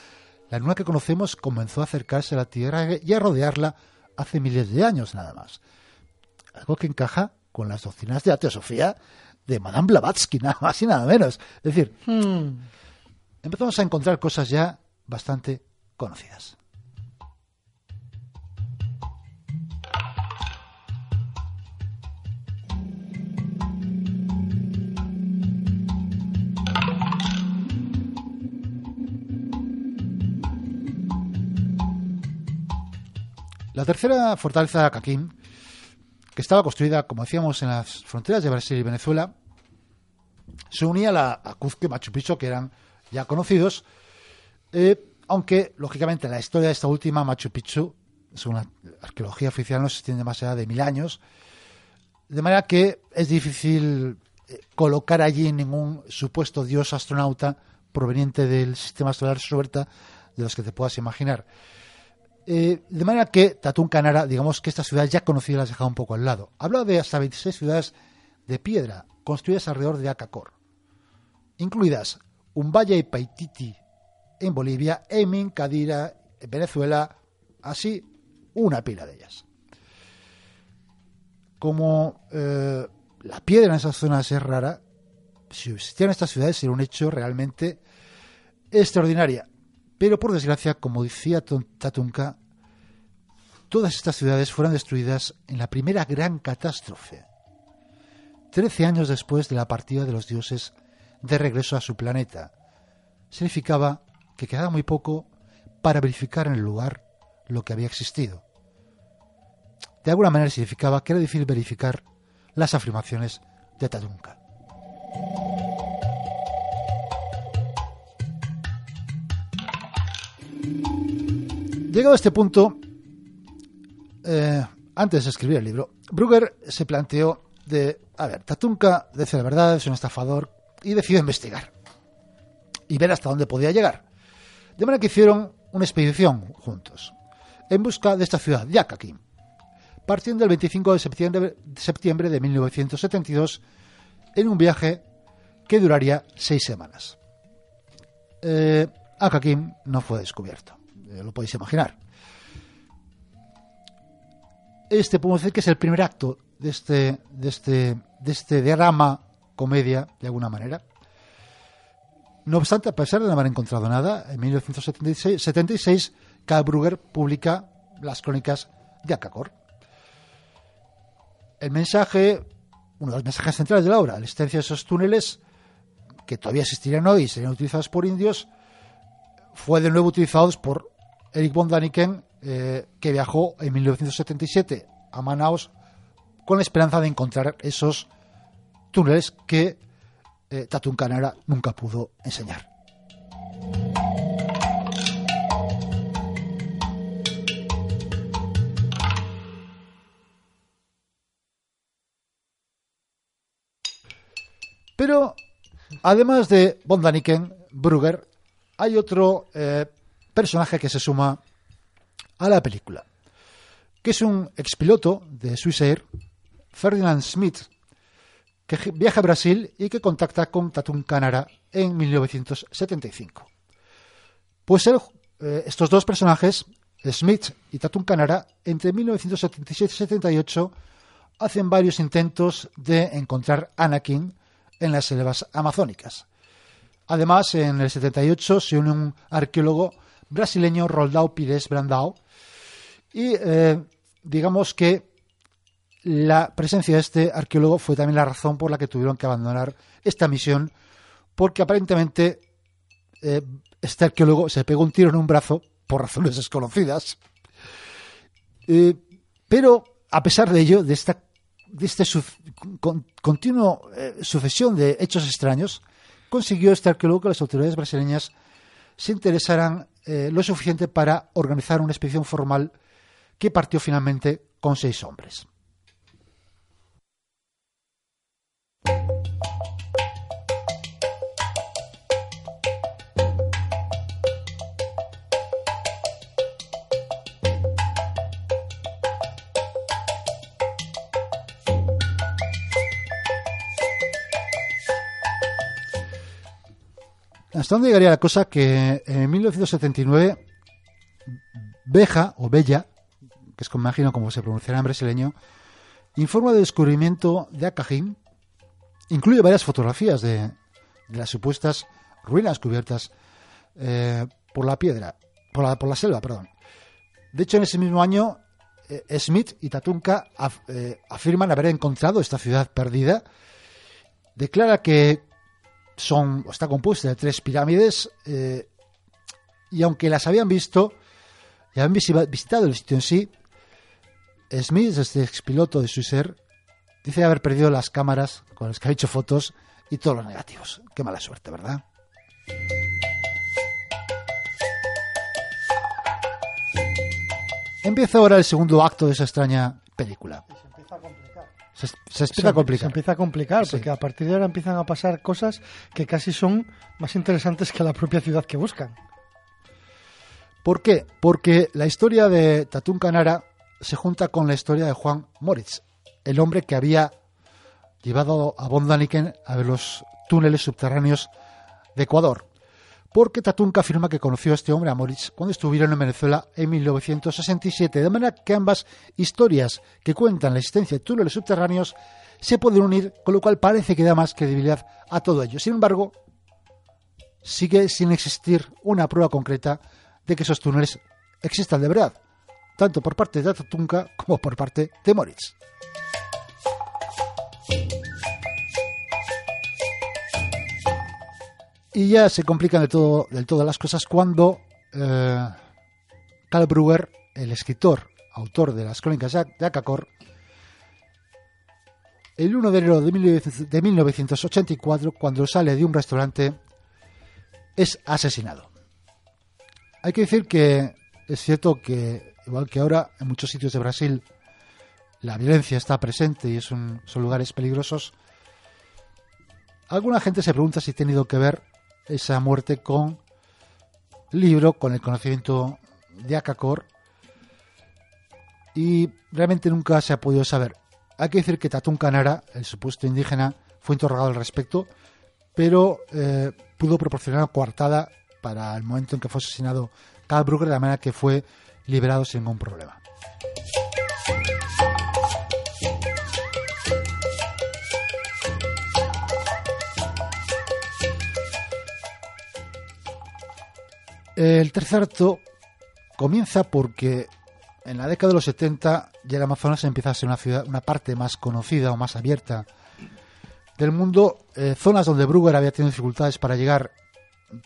La luna que conocemos comenzó a acercarse a la Tierra y a rodearla hace miles de años nada más. Algo que encaja con las doctrinas de la teosofía de Madame Blavatsky, <laughs> nada más y nada menos. Es decir, empezamos a encontrar cosas ya bastante conocidas. La tercera fortaleza Caquín, que estaba construida, como decíamos, en las fronteras de Brasil y Venezuela, se unía a, la, a Cuzco y Machu Picchu, que eran ya conocidos, eh, aunque, lógicamente, la historia de esta última, Machu Picchu, según la arqueología oficial, no se extiende más allá de mil años, de manera que es difícil eh, colocar allí ningún supuesto dios astronauta proveniente del sistema solar Suerta de los que te puedas imaginar. Eh, de manera que Tatún Canara, digamos que estas ciudades ya conocidas las dejaba un poco al lado. Habla de hasta 26 ciudades de piedra construidas alrededor de Akakor. incluidas Umbaya y Paititi en Bolivia, Emin, Cadira en Venezuela, así una pila de ellas. Como eh, la piedra en esas zonas es rara, si existieran estas ciudades sería un hecho realmente extraordinaria. Pero por desgracia, como decía Tatunka, todas estas ciudades fueron destruidas en la primera gran catástrofe, trece años después de la partida de los dioses de regreso a su planeta. Significaba que quedaba muy poco para verificar en el lugar lo que había existido. De alguna manera significaba que era difícil verificar las afirmaciones de Tatunka. Llegado a este punto, eh, antes de escribir el libro, Brugger se planteó de, a ver, Tatunka dice la verdad, es un estafador, y decidió investigar y ver hasta dónde podía llegar. De manera que hicieron una expedición juntos, en busca de esta ciudad, Yakakim, partiendo el 25 de septiembre, de septiembre de 1972 en un viaje que duraría seis semanas. Eh, Akakim no fue descubierto, eh, lo podéis imaginar. Este podemos decir que es el primer acto de este, de este, de este drama comedia, de alguna manera. No obstante, a pesar de no haber encontrado nada, en 1976 76, Karl Brugger publica las crónicas de Akakor. El mensaje, uno de los mensajes centrales de la obra, la existencia de esos túneles que todavía existirían hoy y serían utilizados por indios, fue de nuevo utilizados por Eric von Daniken, eh, que viajó en 1977 a Manaus con la esperanza de encontrar esos túneles que eh, Tatun Canara nunca pudo enseñar. Pero además de von Daniken, Brugger, hay otro eh, personaje que se suma a la película, que es un expiloto de Swissair, Ferdinand Smith, que viaja a Brasil y que contacta con Tatun Canara en 1975. Pues eh, estos dos personajes, Smith y Tatun Canara, entre 1977 y 78 hacen varios intentos de encontrar Anakin en las selvas amazónicas. Además, en el 78 se une un arqueólogo brasileño, Roldao Pires Brandao, y eh, digamos que la presencia de este arqueólogo fue también la razón por la que tuvieron que abandonar esta misión, porque aparentemente eh, este arqueólogo se pegó un tiro en un brazo por razones desconocidas. Eh, pero a pesar de ello, de esta este con, continuo eh, sucesión de hechos extraños, consiguió este arqueólogo que las autoridades brasileñas se interesaran lo suficiente para organizar una expedición formal que partió finalmente con seis hombres. ¿Hasta dónde llegaría la cosa? Que en 1979 Beja, o Bella, que es como imagino como se pronunciará en brasileño, informa del descubrimiento de Acajim, incluye varias fotografías de, las supuestas ruinas cubiertas eh, por la piedra, por la, por la selva, perdón. De hecho, en ese mismo año, eh, Smith y Tatunka eh, afirman haber encontrado esta ciudad perdida. Declara que son, está compuesta de tres pirámides eh, y aunque las habían visto y habían visi- visitado el sitio en sí, Smith, este expiloto de Swissair, dice haber perdido las cámaras con las que ha hecho fotos y todos los negativos. Qué mala suerte, ¿verdad? Empieza ahora el segundo acto de esa extraña película. Se, se empieza a complicar. Se empieza a complicar, Sí. porque a partir de ahora empiezan a pasar cosas que casi son más interesantes que la propia ciudad que buscan. ¿Por qué? Porque la historia de Tatún Canara se junta con la historia de Juan Moritz, el hombre que había llevado a Von Daniken a ver los túneles subterráneos de Ecuador. Porque Tatunka afirma que conoció a este hombre, a Moritz, cuando estuvieron en Venezuela en 1967. De manera que ambas historias que cuentan la existencia de túneles subterráneos se pueden unir, con lo cual parece que da más credibilidad a todo ello. Sin embargo, sigue sin existir una prueba concreta de que esos túneles existan de verdad, tanto por parte de Tatunka como por parte de Moritz. Y ya se complican del todo, las cosas cuando eh, Karl Brugger, el escritor, autor de las crónicas de Akakor, el 1 de enero de 1900 de 1984, cuando sale de un restaurante, es asesinado. Hay que decir que es cierto que, igual que ahora, en muchos sitios de Brasil la violencia está presente y es un- son lugares peligrosos, alguna gente se pregunta si ha tenido que ver esa muerte con libro, con el conocimiento de Akakor, y realmente nunca se ha podido saber. Hay que decir que Tatún Canara, el supuesto indígena, fue interrogado al respecto, pero eh, pudo proporcionar una coartada para el momento en que fue asesinado Karl Brugger, de la manera que fue liberado sin ningún problema. El tercer acto comienza porque en la década de los 70 ya el Amazonas empieza a ser una ciudad, una parte más conocida o más abierta del mundo. Eh, zonas donde Brugger había tenido dificultades para llegar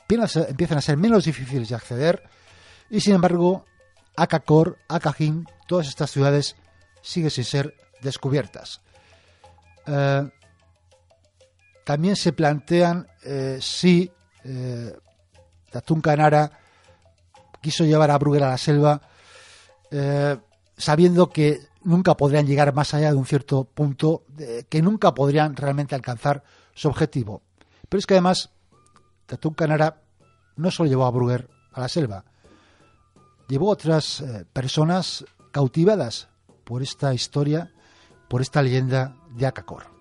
empiezan a ser- menos difíciles de acceder y sin embargo Akakor, Akajin, todas estas ciudades siguen sin ser descubiertas. Eh, también se plantean eh, si eh, Tatún Canara quiso llevar a Brugger a la selva eh, sabiendo que nunca podrían llegar más allá de un cierto punto, que nunca podrían realmente alcanzar su objetivo. Pero es que además Tatún Canara no solo llevó a Brugger a la selva, llevó a otras eh, personas cautivadas por esta historia, por esta leyenda de Akakor.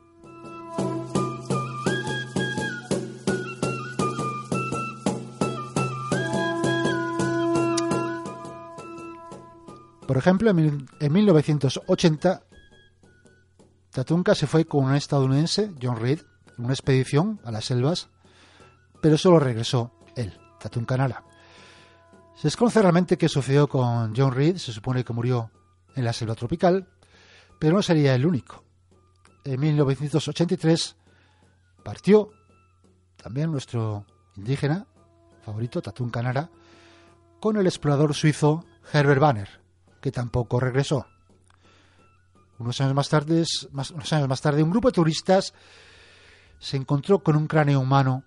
Por ejemplo, en, mil- en 1980, Tatunka se fue con un estadounidense, John Reed, en una expedición a las selvas, pero solo regresó él, Tatunka Nara. Se desconoce realmente qué sucedió con John Reed, se supone que murió en la selva tropical, pero no sería el único. En 1983 partió también nuestro indígena favorito, Tatunka Nara, con el explorador suizo Herbert Banner, que tampoco regresó. Unos años más tarde, unos años más tarde, un grupo de turistas se encontró con un cráneo humano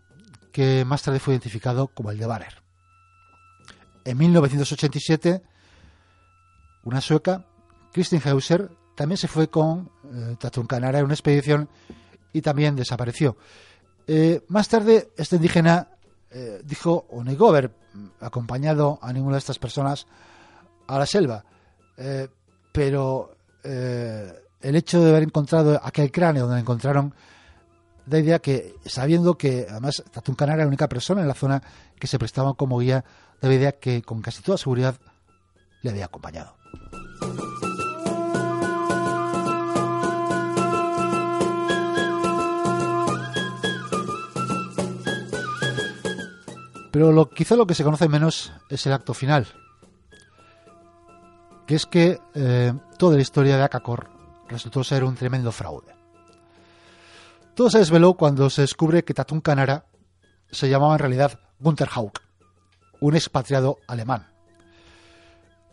que más tarde fue identificado como el de Banner. En 1987, una sueca, Kristin Hauser, también se fue con eh, Canara en una expedición y también desapareció. Eh, más tarde, este indígena eh, dijo o negó haber acompañado a ninguna de estas personas a la selva. Eh, pero eh, el hecho de haber encontrado aquel cráneo donde encontraron da idea que, sabiendo que además Tatún Canara era la única persona en la zona que se prestaba como guía, da idea que con casi toda seguridad le había acompañado. Pero lo, quizá lo que se conoce menos es el acto final, que es que eh, toda la historia de Akakor resultó ser un tremendo fraude. Todo se desveló cuando se descubre que Tatún Canara se llamaba en realidad Gunther Hauck, un expatriado alemán.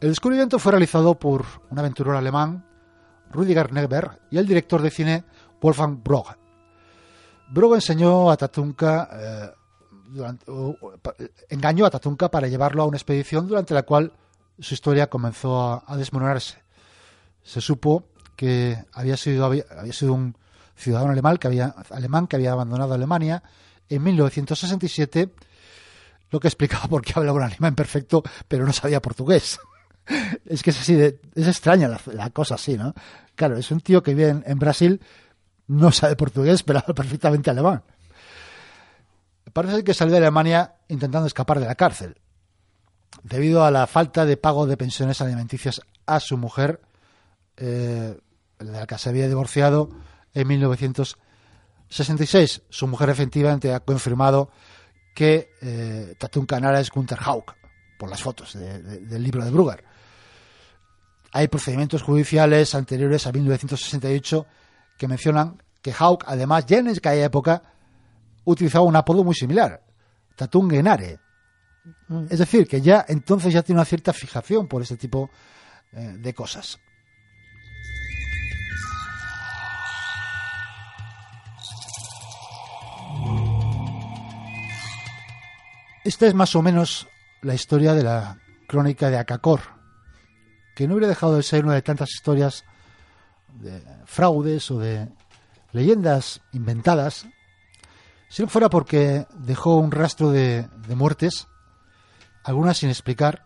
El descubrimiento fue realizado por un aventurero alemán, Rüdiger Neber, y el director de cine Wolfgang Brog. Brog enseñó a Tatunka, eh, engañó a Tatunka para llevarlo a una expedición durante la cual su historia comenzó a, desmoronarse. Se supo que había sido, había, había sido un ciudadano alemán que, había, alemán que había abandonado Alemania en 1967, lo que explicaba por qué hablaba un alemán perfecto, pero no sabía portugués. <laughs> es que es así, de, es extraña la, la cosa así, ¿no? Claro, es un tío que vive en, en Brasil, no sabe portugués, pero habla perfectamente alemán. parece que salió de Alemania intentando escapar de la cárcel, debido a la falta de pago de pensiones alimenticias a su mujer, eh, de la que se había divorciado en 1966. Su mujer efectivamente ha confirmado que eh, Tatun Canara es Gunther Hauck, por las fotos de- de- del libro de Brugger. Hay procedimientos judiciales anteriores a 1968 que mencionan que Hauck, además, ya en aquella época, utilizaba un apodo muy similar, Tatun Genare. Es decir, que ya entonces ya tiene una cierta fijación por este tipo eh, de cosas. Esta es más o menos la historia de la crónica de Acacor, que no hubiera dejado de ser una de tantas historias de fraudes o de leyendas inventadas, si no fuera porque dejó un rastro de muertes, algunas sin explicar,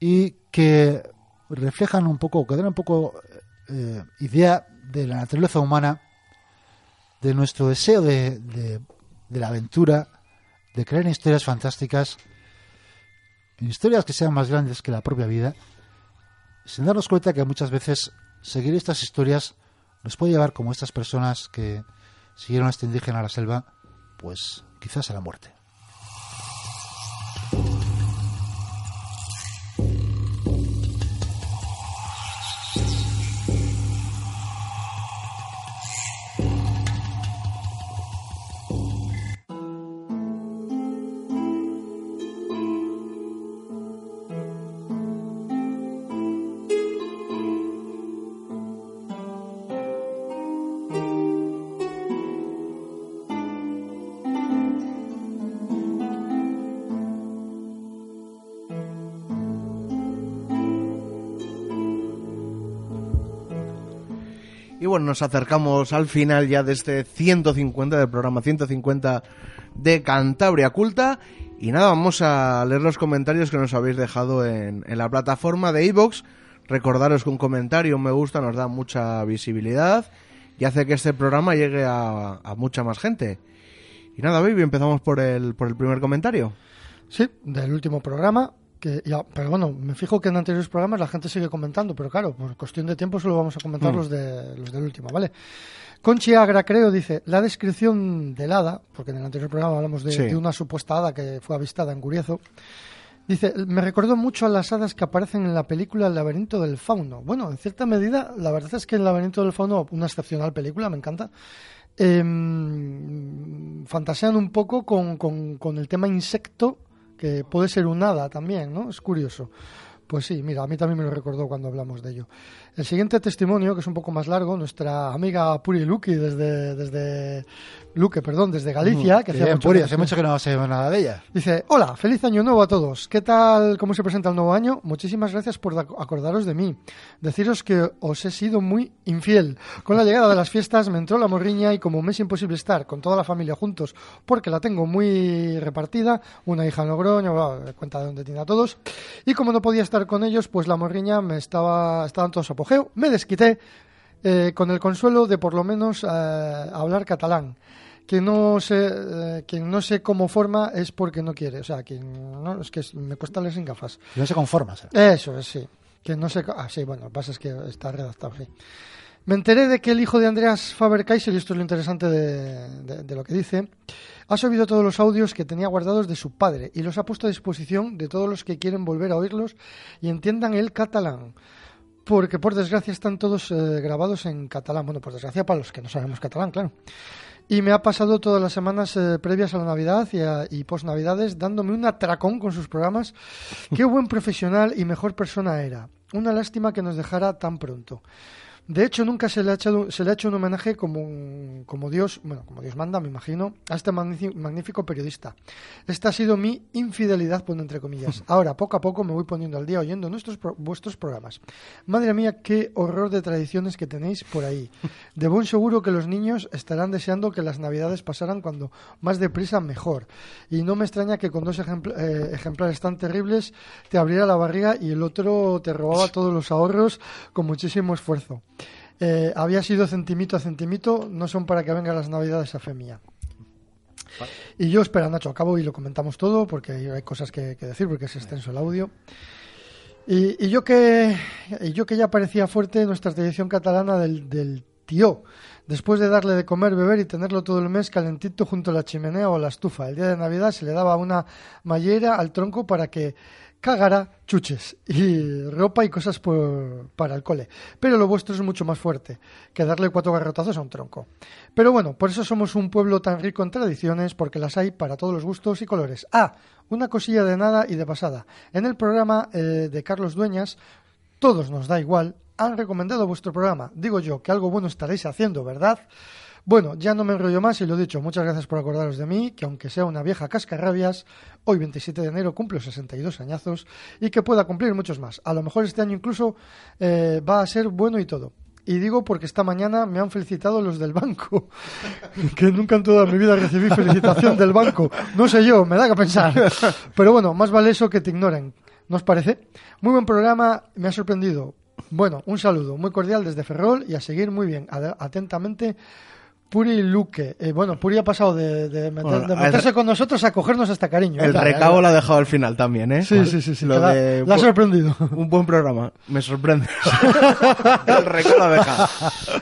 y que reflejan un poco, que dan un poco eh, idea de la naturaleza humana, de nuestro deseo de, de- la aventura, de creer en historias fantásticas, historias que sean más grandes que la propia vida, sin darnos cuenta que muchas veces seguir estas historias nos puede llevar como estas personas que siguieron a este indígena a la selva, pues quizás a la muerte. Nos acercamos al final ya de este 150 del programa 150 de Cantabria Culta. Y nada, vamos a leer los comentarios que nos habéis dejado en, la plataforma de iVoox. Recordaros que un comentario, un me gusta, nos da mucha visibilidad y hace que este programa llegue a, a mucha más gente. Y nada, baby, empezamos por el, por el primer comentario. Sí, del último programa. Que ya, pero bueno, me fijo que en anteriores programas la gente sigue comentando, pero claro, por cuestión de tiempo solo vamos a comentar Mm. los, de, los del último, ¿vale? Conchi Agra, creo, dice, la descripción del hada, porque en el anterior programa hablamos de, Sí. de una supuesta hada que fue avistada en Guriezo, dice, me recordó mucho a las hadas que aparecen en la película El laberinto del fauno. Bueno, en cierta medida, la verdad es que El laberinto del fauno, una excepcional película, me encanta, em, fantasean un poco con, con- con el tema insecto, que puede ser un hada también, ¿no? Es curioso. Pues sí, mira, a mí también me lo recordó cuando hablamos de ello. El siguiente testimonio, que es un poco más largo, nuestra amiga Puri Luki desde, desde Luque, perdón, desde Galicia, que hacía Bien, mucho Puri, que- hace mucho que no sabemos nada de ella. Dice, hola, feliz año nuevo a todos. ¿Qué tal? ¿Cómo se presenta el nuevo año? Muchísimas gracias por da- acordaros de mí. Deciros que os he sido muy infiel. Con la llegada de las fiestas me entró la morriña y como me es imposible estar con toda la familia juntos porque la tengo muy repartida, una hija en Logroño, cuenta de dónde tiene a todos, y como no podía estar con ellos, pues la morriña me estaba, estaba en todo su apogeo. Me desquité eh, con el consuelo de por lo menos eh, hablar catalán. Quien no sé, eh, quien no sé cómo forma es porque no quiere. O sea, quien no, es que me cuesta leer sin gafas. No se conforma. ¿sabes? Eso es, sí. Que no sé. Ah, sí, bueno, lo que pasa es que está redactado, sí. Me enteré de que el hijo de Andreas Faber-Kaiser, y esto es lo interesante de, de- de lo que dice, ha subido todos los audios que tenía guardados de su padre y los ha puesto a disposición de todos los que quieren volver a oírlos y entiendan el catalán. Porque por desgracia están todos eh, grabados en catalán. Bueno, por desgracia para los que no sabemos catalán, claro. Y me ha pasado todas las semanas eh, previas a la Navidad y, a- y post-Navidades dándome un atracón con sus programas. Qué buen profesional y mejor persona era. Una lástima que nos dejara tan pronto. De hecho, nunca se le ha, echado, se le ha hecho un homenaje como, como Dios, bueno, como Dios manda, me imagino, a este magnífico, periodista. Esta ha sido mi infidelidad, pone entre comillas. <laughs> Ahora, poco a poco me voy poniendo al día oyendo nuestros vuestros programas. Madre mía, qué horror de tradiciones que tenéis por ahí. De buen seguro que los niños estarán deseando que las navidades pasaran cuando más deprisa mejor. Y no me extraña que con dos ejempl- eh, ejemplares tan terribles te abriera la barriga y el otro te robaba <laughs> todos los ahorros con muchísimo esfuerzo. Eh, había sido centimito a centimito, no son para que vengan las navidades a fe mía. Y yo, espera, Nacho, acabo y lo comentamos todo porque hay cosas que, que decir porque es extenso el audio. Y, yo que y yo que ya parecía fuerte nuestra tradición catalana del, del tío, después de darle de comer, beber y tenerlo todo el mes calentito junto a la chimenea o a la estufa. El día de Navidad se le daba una mallera al tronco para que cagara chuches y ropa y cosas por- para el cole. Pero lo vuestro es mucho más fuerte que darle cuatro garrotazos a un tronco. Pero bueno, por eso somos un pueblo tan rico en tradiciones, porque las hay para todos los gustos y colores. Ah, una cosilla de nada y de pasada. En el programa eh, de Carlos Dueñas, todos nos da igual, han recomendado vuestro programa. Digo yo que algo bueno estaréis haciendo, ¿verdad? Bueno, ya no me enrollo más y lo dicho, muchas gracias por acordaros de mí, que aunque sea una vieja cascarrabias, hoy 27 de enero cumplo 62 añazos y que pueda cumplir muchos más. A lo mejor este año incluso eh, va a ser bueno y todo. Y digo porque esta mañana me han felicitado los del banco, <laughs> que nunca en toda mi vida recibí felicitación del banco. No sé yo, me da que pensar. Pero bueno, más vale eso que te ignoren. ¿No os parece? Muy buen programa, me ha sorprendido. Bueno, un saludo muy cordial desde Ferrol y a seguir muy bien. Atentamente, Puri Luque. Eh, bueno, Puri ha pasado de, de meter- Bueno, de el- meterse con nosotros a cogernos hasta cariño. El Vale, recabo lo ha dejado al final también, ¿eh? Sí, sí, sí, sí, Lo de- la ha sorprendido. Un buen programa. Me sorprende. <laughs> el recabo lo ha dejado.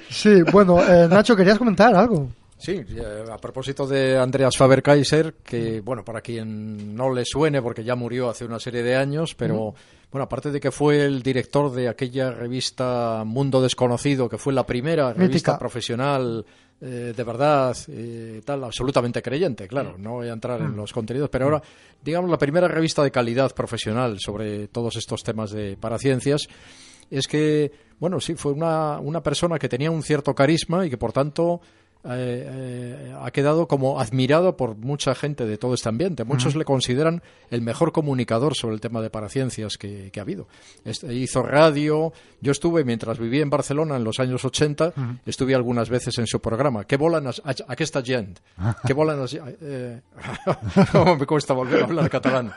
Sí, bueno, eh, Nacho, querías comentar algo. Sí, eh, a propósito de Andreas Faber-Kaiser, que, bueno, para quien no le suene, porque ya murió hace una serie de años, pero, Ujú. bueno, aparte de que fue el director de aquella revista Mundo Desconocido, que fue la primera revista profesional eh, de verdad, eh, tal, absolutamente creyente, claro, no voy a entrar en Mm. los contenidos, pero ahora, digamos, la primera revista de calidad profesional sobre todos estos temas de paraciencias, es que, bueno, sí, fue una, una persona que tenía un cierto carisma y que, por tanto, eh, eh, ha quedado como admirado por mucha gente de todo este ambiente. Muchos Ujú. le consideran el mejor comunicador sobre el tema de paraciencias que, que ha habido. Este, hizo radio. Yo estuve, mientras vivía en Barcelona en los años 80, Ujú. estuve algunas veces en su programa. ¿Qué volan a, a, aquesta gent? ¿Qué volan <laughs> a, eh, <laughs> ¿Cómo me cuesta volver a hablar catalán?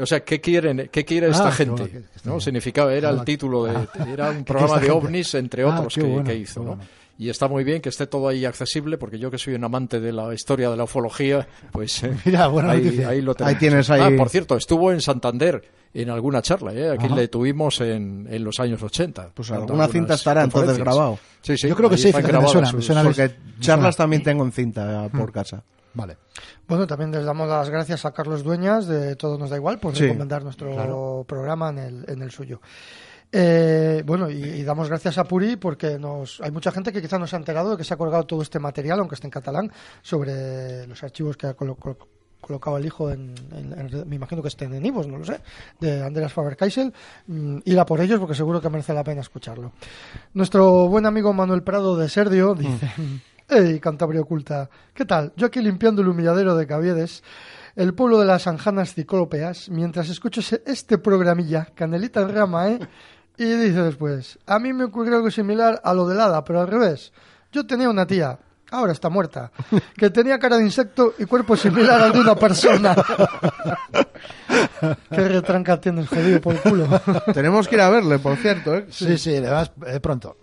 O sea, ¿qué quieren, qué quiere esta Ah, qué gente? bueno, que- que ¿no? Significaba, era el título de, era un programa esta de gente? ovnis, entre Ah, otros, qué que, bueno, que qué hizo, ¿no? Y está muy bien que esté todo ahí accesible, porque yo que soy un amante de la historia de la ufología, pues eh, <laughs> Mira, buena ahí, noticia. ahí lo Ahí tenemos. tienes ahí- Ah, por cierto, estuvo en Santander en alguna charla, ¿eh? aquí Ajá. le tuvimos en, en los años 80. Pues alguna cinta estará entonces grabado. Sí, sí, Yo creo que sí, fíjate, me suena, sus- me suena Porque Me charlas suena. también tengo en cinta por casa. Vale. Bueno, también les damos las gracias a Carlos Dueñas de Todo Nos Da Igual por Sí, recomendar nuestro claro. programa en el, en el suyo. Eh, bueno, y, y damos gracias a Puri porque nos hay mucha gente que quizá no se ha enterado de que se ha colgado todo este material, aunque esté en catalán, sobre los archivos que ha colo- colo- colocado el hijo en, en- en- me imagino que estén en Ivos, no lo sé, de Andreas Faber-Kaisel, mm, ir a por ellos porque seguro que merece la pena escucharlo. Nuestro buen amigo Manuel Prado de Serdio dice, <laughs> hey, Cantabria Oculta, ¿qué tal? Yo aquí limpiando el humilladero de Caviedes, el pueblo de las anjanas ciclópeas, mientras escucho este programilla, Canelita en rama, ¿eh? Y dice después, a mí me ocurrió algo similar a lo del hada, pero al revés. Yo tenía una tía, ahora está muerta, <laughs> que tenía cara de insecto y cuerpo similar al de una persona. <laughs> Qué retranca tienes, jodido por el culo. <laughs> Tenemos que ir a verle, por cierto, ¿eh? Sí, sí, además, eh, pronto.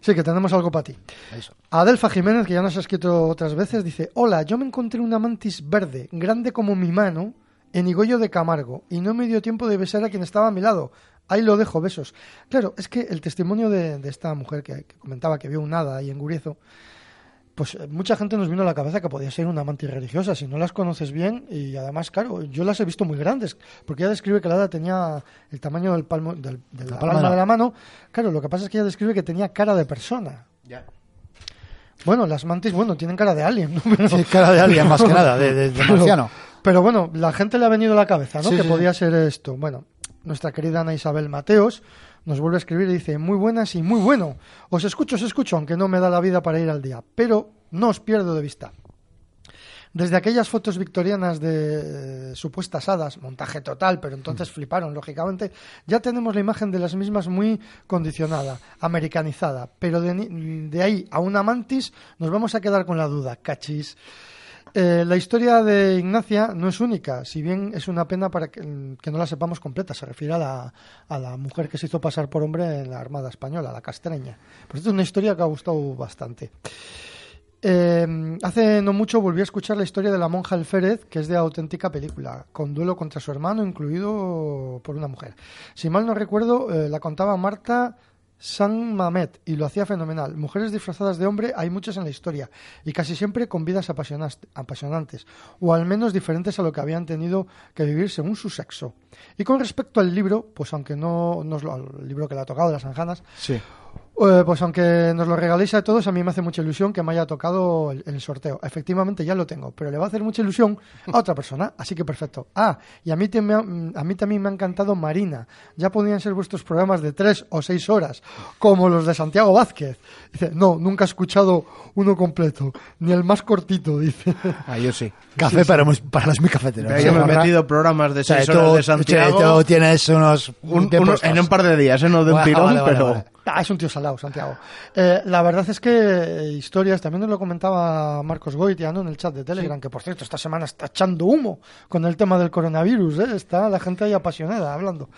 Sí, que tenemos algo para ti. Eso. Adelfa Jiménez, que ya nos ha escrito otras veces, dice: Hola, yo me encontré una mantis verde, grande como mi mano, en Higollo de Camargo, y no me dio tiempo de besar a quien estaba a mi lado. Ahí lo dejo, besos. Claro, es que el testimonio de, de esta mujer que, que comentaba que vio un hada ahí en Guriezo, pues eh, mucha gente nos vino a la cabeza que podía ser una mantis religiosa, si no las conoces bien, y además, claro, yo las he visto muy grandes, porque ella describe que la hada tenía el tamaño del palmo, del- de la, La palma, palma de la mano. Claro, lo que pasa es que ella describe que tenía cara de persona. Bueno, las mantis, bueno, tienen cara de alien, ¿no? <laughs> Pero- Sí, cara de alien, más que <laughs> nada, de- de- de Pero- marciano. Pero bueno, la gente le ha venido a la cabeza, ¿no? Sí, que sí, podía ser esto. Bueno, nuestra querida Ana Isabel Mateos nos vuelve a escribir y dice, muy buenas y muy bueno. Os escucho, os escucho, aunque no me da la vida para ir al día. Pero no os pierdo de vista. Desde aquellas fotos victorianas de eh, supuestas hadas, montaje total, pero entonces fliparon, lógicamente, ya tenemos la imagen de las mismas muy condicionada, americanizada. Pero de, de ahí a una mantis nos vamos a quedar con la duda, cachis. Eh, la historia de Ignacia no es única, si bien es una pena para que, no la sepamos completa. Se refiere a la, a la mujer que se hizo pasar por hombre en la Armada Española, la castreña. Por esto es una historia que ha gustado bastante. Eh, hace no mucho volví a escuchar la historia de la monja Alférez, que es de auténtica película, con duelo contra su hermano, incluido por una mujer. Si mal no recuerdo, eh, la contaba Marta San Mamet y lo hacía fenomenal. Mujeres disfrazadas de hombre hay muchas en la historia y casi siempre con vidas apasionantes o al menos diferentes a lo que habían tenido que vivir según su sexo. Y con respecto al libro, pues aunque no, no es lo- al libro que le ha tocado las Anjanas, Sí. Eh, pues aunque nos lo regaléis a todos, a mí me hace mucha ilusión que me haya tocado el, el sorteo. Efectivamente ya lo tengo, pero le va a hacer mucha ilusión a otra persona, así que perfecto. Ah, y a mí, te- me ha- a mí también me ha encantado Marina. Ya podían ser vuestros programas de tres o seis horas, como los de Santiago Vázquez. Dice, no, nunca he escuchado uno completo, ni el más cortito, dice. Ah, yo sí. Café para, muy- para los muy cafeteros. Pero yo me he metido programas de O sea, seis tú- horas de o sea, Santiago. tú tienes unos... Un- en un par de días, ¿eh? no de un Vale, tirón, vale, vale, pero... vale. Ah, es un tío salado, Santiago. Eh, la verdad es que eh, historias, también nos lo comentaba Marcos Goitiano en el chat de Telegram, que por cierto esta semana está echando humo con el tema del coronavirus, ¿eh? está la gente ahí apasionada hablando.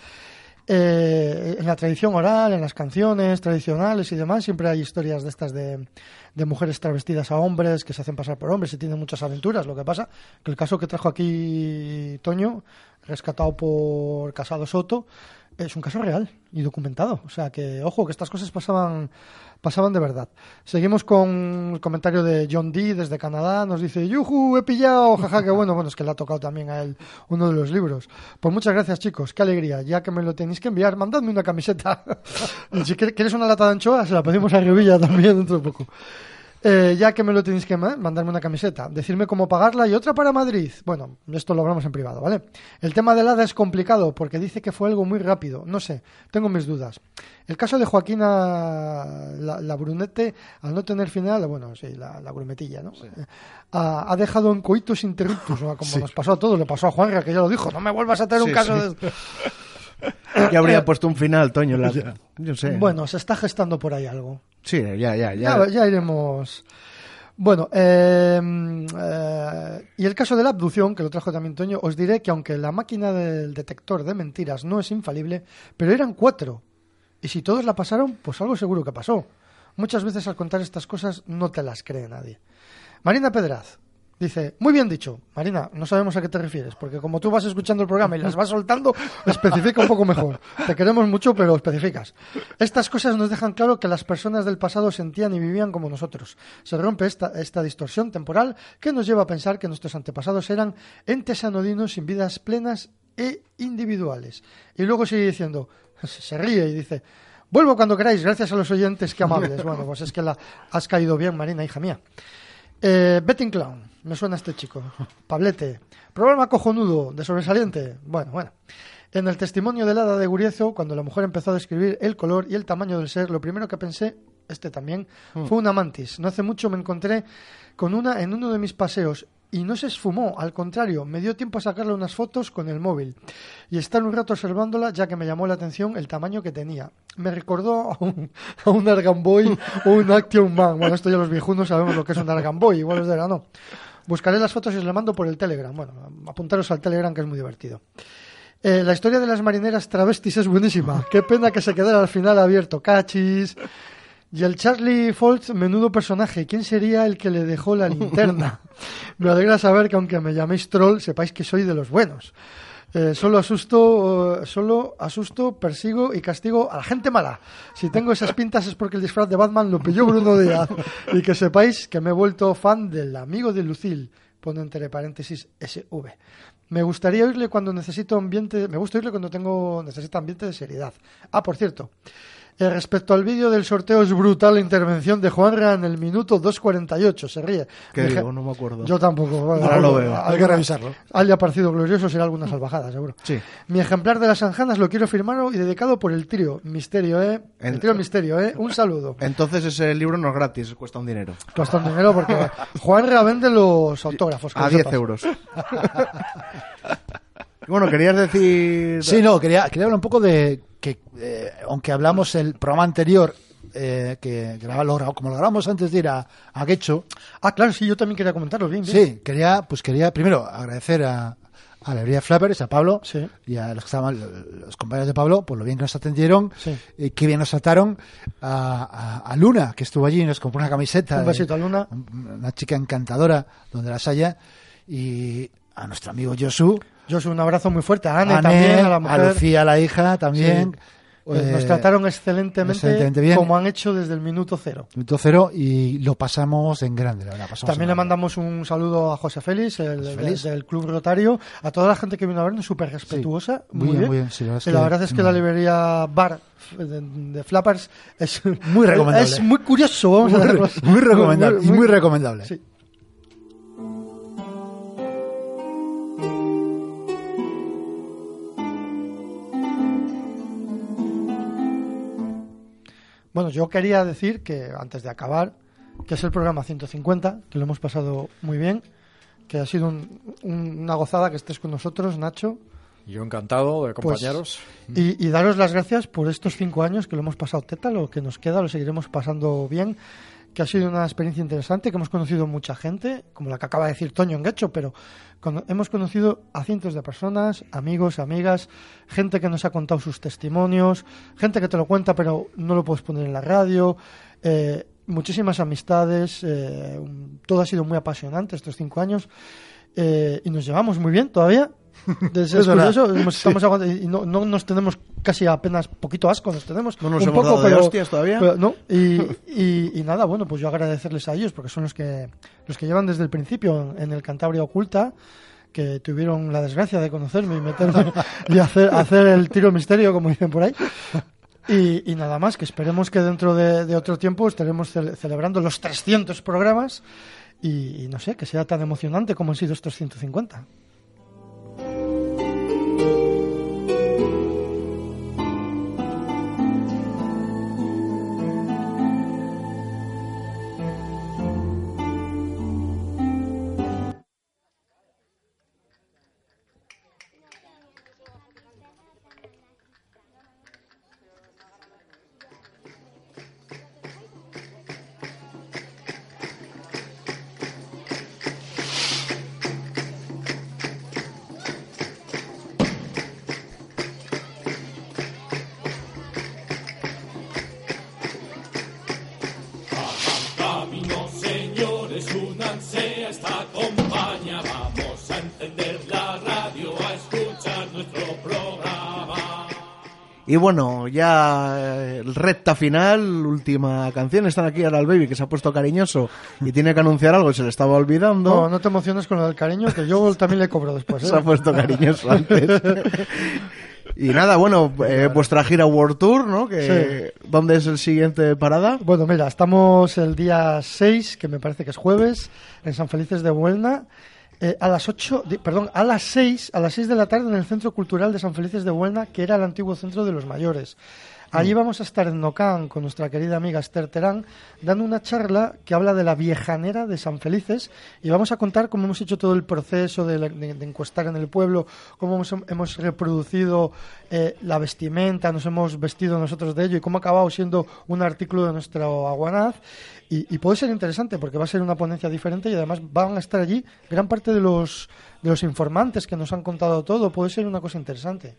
Eh, en la tradición oral, en las canciones tradicionales y demás, siempre hay historias de estas de, de mujeres travestidas a hombres que se hacen pasar por hombres y tienen muchas aventuras. Lo que pasa que el caso que trajo aquí Toño, rescatado por Casado Soto, es un caso real y documentado. O sea que, ojo, que estas cosas pasaban, pasaban de verdad. Seguimos con el comentario de John D. desde Canadá. Nos dice, ¡Yujú! He pillado, jaja, qué bueno. Bueno, es que le ha tocado también a él uno de los libros. Pues muchas gracias, chicos. Qué alegría. Ya que me lo tenéis que enviar, mandadme una camiseta. <laughs> si quieres quieres una lata de anchoa, se la pedimos a Revilla también dentro de poco. Eh, ya que me lo tenéis que ma- mandarme una camiseta, decirme cómo pagarla y otra para Madrid. Bueno, esto lo hablamos en privado, ¿vale? El tema del hada es complicado porque dice que fue algo muy rápido. No sé, tengo mis dudas. El caso de Joaquina la, la Brunete, al no tener final, bueno, sí, la, la grumetilla, ¿no? Ha, ha dejado en coitus interruptus, <laughs> como Sí. nos pasó a todos, le pasó a Juanra, que ya lo dijo, no me vuelvas a tener un caso de... <laughs> <laughs> Ya habría puesto un final, Toño. la- Yo sé. Bueno, se está gestando por ahí algo. Sí, ya, ya, ya. Ya, ya iremos. Bueno, eh, eh, y el caso de la abducción, que lo trajo también Toño, os diré que aunque la máquina del detector de mentiras no es infalible, pero eran cuatro. Y si todos la pasaron, pues algo seguro que pasó. Muchas veces al contar estas cosas no te las cree nadie. Marina Pedraz dice, muy bien dicho. Marina, no sabemos a qué te refieres, porque como tú vas escuchando el programa y las vas soltando, especifica un poco mejor. Te queremos mucho, pero especificas. Estas cosas nos dejan claro que las personas del pasado sentían y vivían como nosotros. Se rompe esta, esta distorsión temporal que nos lleva a pensar que nuestros antepasados eran entes anodinos sin vidas plenas e individuales. Y luego sigue diciendo, se ríe y dice, vuelvo cuando queráis, gracias a los oyentes, qué amables. <laughs> Bueno, pues es que la has caído bien, Marina, hija mía. Eh, Betting Clown, me suena este chico. Pablete, programa cojonudo, de sobresaliente. Bueno, bueno. En el testimonio del hada de Guriezo, cuando la mujer empezó a describir el color y el tamaño del ser, lo primero que pensé, este también, Mm. fue una mantis. No hace mucho me encontré con una en uno de mis paseos y no se esfumó, al contrario, me dio tiempo a sacarle unas fotos con el móvil y estar un rato observándola ya que me llamó la atención el tamaño que tenía. Me recordó a un, a un Argan Boy o un Action Man. Bueno, esto ya los viejunos sabemos lo que es un Argan Boy, igual os dirá, no. Buscaré las fotos y os las mando por el Telegram. Bueno, apuntaros al Telegram que es muy divertido. Eh, la historia de las marineras travestis es buenísima. Qué pena que se quedara al final abierto. Cachis. Y el Charlie Foltz, menudo personaje. ¿Quién sería el que le dejó la linterna? <laughs> me alegra saber que aunque me llaméis troll, sepáis que soy de los buenos. Eh, solo asusto, eh, solo asusto, persigo y castigo a la gente mala. Si tengo esas pintas es porque el disfraz de Batman lo pilló Bruno Díaz. Y que sepáis que me he vuelto fan del amigo de Lucille. Pone entre paréntesis SV. Me gustaría oírle cuando necesito ambiente. Me gusta oírle cuando tengo necesito ambiente de seriedad. Ah, por cierto. Eh, respecto al vídeo del sorteo es brutal la intervención de Juanra en el minuto 2.48. Se ríe. ¿Qué Dije- digo? No me acuerdo. Yo tampoco. bueno, Ahora lo veo. Hay que revisarlo. Haya parecido glorioso, será alguna salvajada, seguro. Sí. Mi ejemplar de las Anjanas lo quiero firmar y dedicado por el trío Misterio, ¿eh? El, El- trío Misterio, ¿eh? Un saludo. Entonces ese libro no es gratis, cuesta un dinero. Cuesta un dinero porque <laughs> Juanra vende los autógrafos. que A lo 10 sepas. euros. <laughs> bueno, querías decir... Sí, no, quería, quería hablar un poco de que, eh, aunque hablamos el programa anterior, eh, que grabamos- como lo grabamos antes de ir a, a Guecho. Ah, claro, sí, yo también quería comentarlo, bien, bien. Sí, quería, pues quería primero agradecer a, a la librería Flappers, a Pablo y a los que estaban, los compañeros de Pablo, por lo bien que nos atendieron, y qué bien nos trataron. A, a- a Luna, que estuvo allí y nos compró una camiseta. Un de- besito a Luna. Una chica encantadora, donde las haya. Y a nuestro amigo Josu. Josu, un abrazo muy fuerte. A Anne, también, a la mujer. Lucía, la hija, también. Sí. Pues Eh, nos trataron excelentemente, excelentemente bien. como han hecho desde el minuto cero. Minuto cero y lo pasamos en grande, la verdad. También le mandamos un saludo a José Félix, el, José Félix. del Club Rotario, a toda la gente que vino a vernos, súper respetuosa, muy muy, bien, bien. muy bien, sí, la verdad es la que- verdad es que no. la librería Bar de, de Flappers es Muy recomendable. Es muy curioso, vamos a Muy- así. muy recomendable, y muy recomendable. Sí. Bueno, yo quería decir que antes de acabar, que es el programa 150, que lo hemos pasado muy bien, que ha sido un- un- una gozada que estés con nosotros, Nacho. Yo encantado de Pues, acompañaros. y, y daros las gracias por estos cinco años que lo hemos pasado teta, lo que nos queda lo seguiremos pasando bien, que ha sido una experiencia interesante, que hemos conocido mucha gente, como la que acaba de decir Toño en Guecho, pero cono- hemos conocido a cientos de personas, amigos, amigas, gente que nos ha contado sus testimonios, gente que te lo cuenta pero no lo puedes poner en la radio, eh, muchísimas amistades, eh, todo ha sido muy apasionante estos cinco años eh, y nos llevamos muy bien todavía. <laughs> Es, Es curioso, Sí. y no, no nos tenemos casi apenas poquito asco, nos tenemos No nos un hemos poco, dado de pero, hostias todavía. pero no, <laughs> y, y- y nada, bueno, pues yo agradecerles a ellos porque son los que los que llevan desde el principio en, el Cantabria Oculta que tuvieron la desgracia de conocerme y meterme <laughs> y hacer, hacer el tiro misterio, como dicen por ahí. Y, y nada más, que esperemos que dentro de, de otro tiempo estaremos cele- celebrando los 300 programas y, y no sé, que sea tan emocionante como han sido estos 150. Y bueno, ya eh, recta final, última canción. Están aquí ahora el baby que se ha puesto cariñoso y tiene que anunciar algo y se le estaba olvidando. No, no te emociones con lo del cariño, que yo también le cobro después. ¿eh? Se ha puesto cariñoso antes. <laughs> y nada, bueno, eh, vuestra gira World Tour, ¿no? Que, ¿Dónde es el siguiente parada? Bueno, mira, estamos el día 6, que me parece que es jueves, en San Felices de Buelna. Eh, a las 8, di- perdón, a las 6, a las 6 de la tarde en el Centro Cultural de San Felices de Buelna, que era el antiguo centro de los mayores. Allí vamos a estar en Nocán con nuestra querida amiga Esther Terán, dando una charla que habla de la viejanera de San Felices y vamos a contar cómo hemos hecho todo el proceso de, la- de- de encuestar en el pueblo, cómo hemos, hemos reproducido eh, la vestimenta, nos hemos vestido nosotros de ello y cómo ha acabado siendo un artículo de nuestro aguanaz. Y, y puede ser interesante porque va a ser una ponencia diferente y además van a estar allí gran parte de los, de los informantes que nos han contado todo. Puede ser una cosa interesante.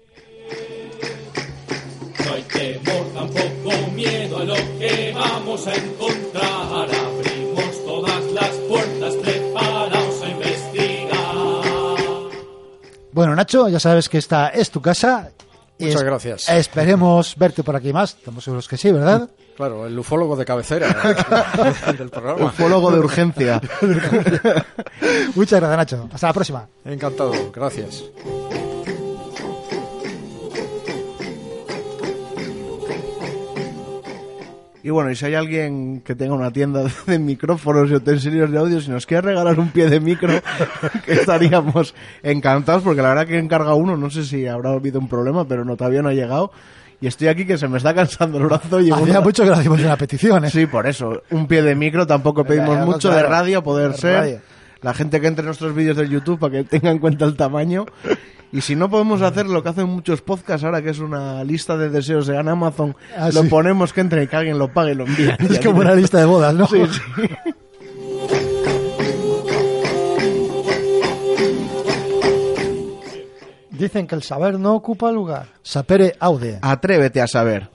No hay temor, tampoco miedo a lo que vamos a encontrar. Abrimos todas las puertas, preparados a investigar. Bueno, Nacho, ya sabes que esta es tu casa. Muchas Es- gracias. Esperemos verte por aquí más. Estamos seguros que sí, ¿verdad? Claro, el ufólogo de cabecera <laughs> del programa. Ufólogo de urgencia. <laughs> Muchas gracias, Nacho. Hasta la próxima. Encantado, gracias. Y bueno, y si hay alguien que tenga una tienda de micrófonos y utensilios de audio, si nos quiere regalar un pie de micro, <laughs> que estaríamos encantados, porque la verdad que encarga uno, no sé si habrá habido un problema, pero no, todavía no ha llegado. Y estoy aquí que se me está cansando el brazo. y Hacía mucho que no hacíamos una petición, ¿eh? Sí, por eso. Un pie de micro tampoco pedimos Claro, mucho, claro. de radio poder De ser. radio. La gente que entre en nuestros vídeos de YouTube para que tenga en cuenta el tamaño. Y si no podemos hacer lo que hacen muchos podcasts ahora, que es una lista de deseos en Amazon, Ah, lo sí. ponemos que entre y que alguien lo pague y lo envíe. <laughs> Es como una lista de bodas, ¿no? Sí, sí. <laughs> Dicen que el saber no ocupa lugar. Sapere aude. Atrévete a saber.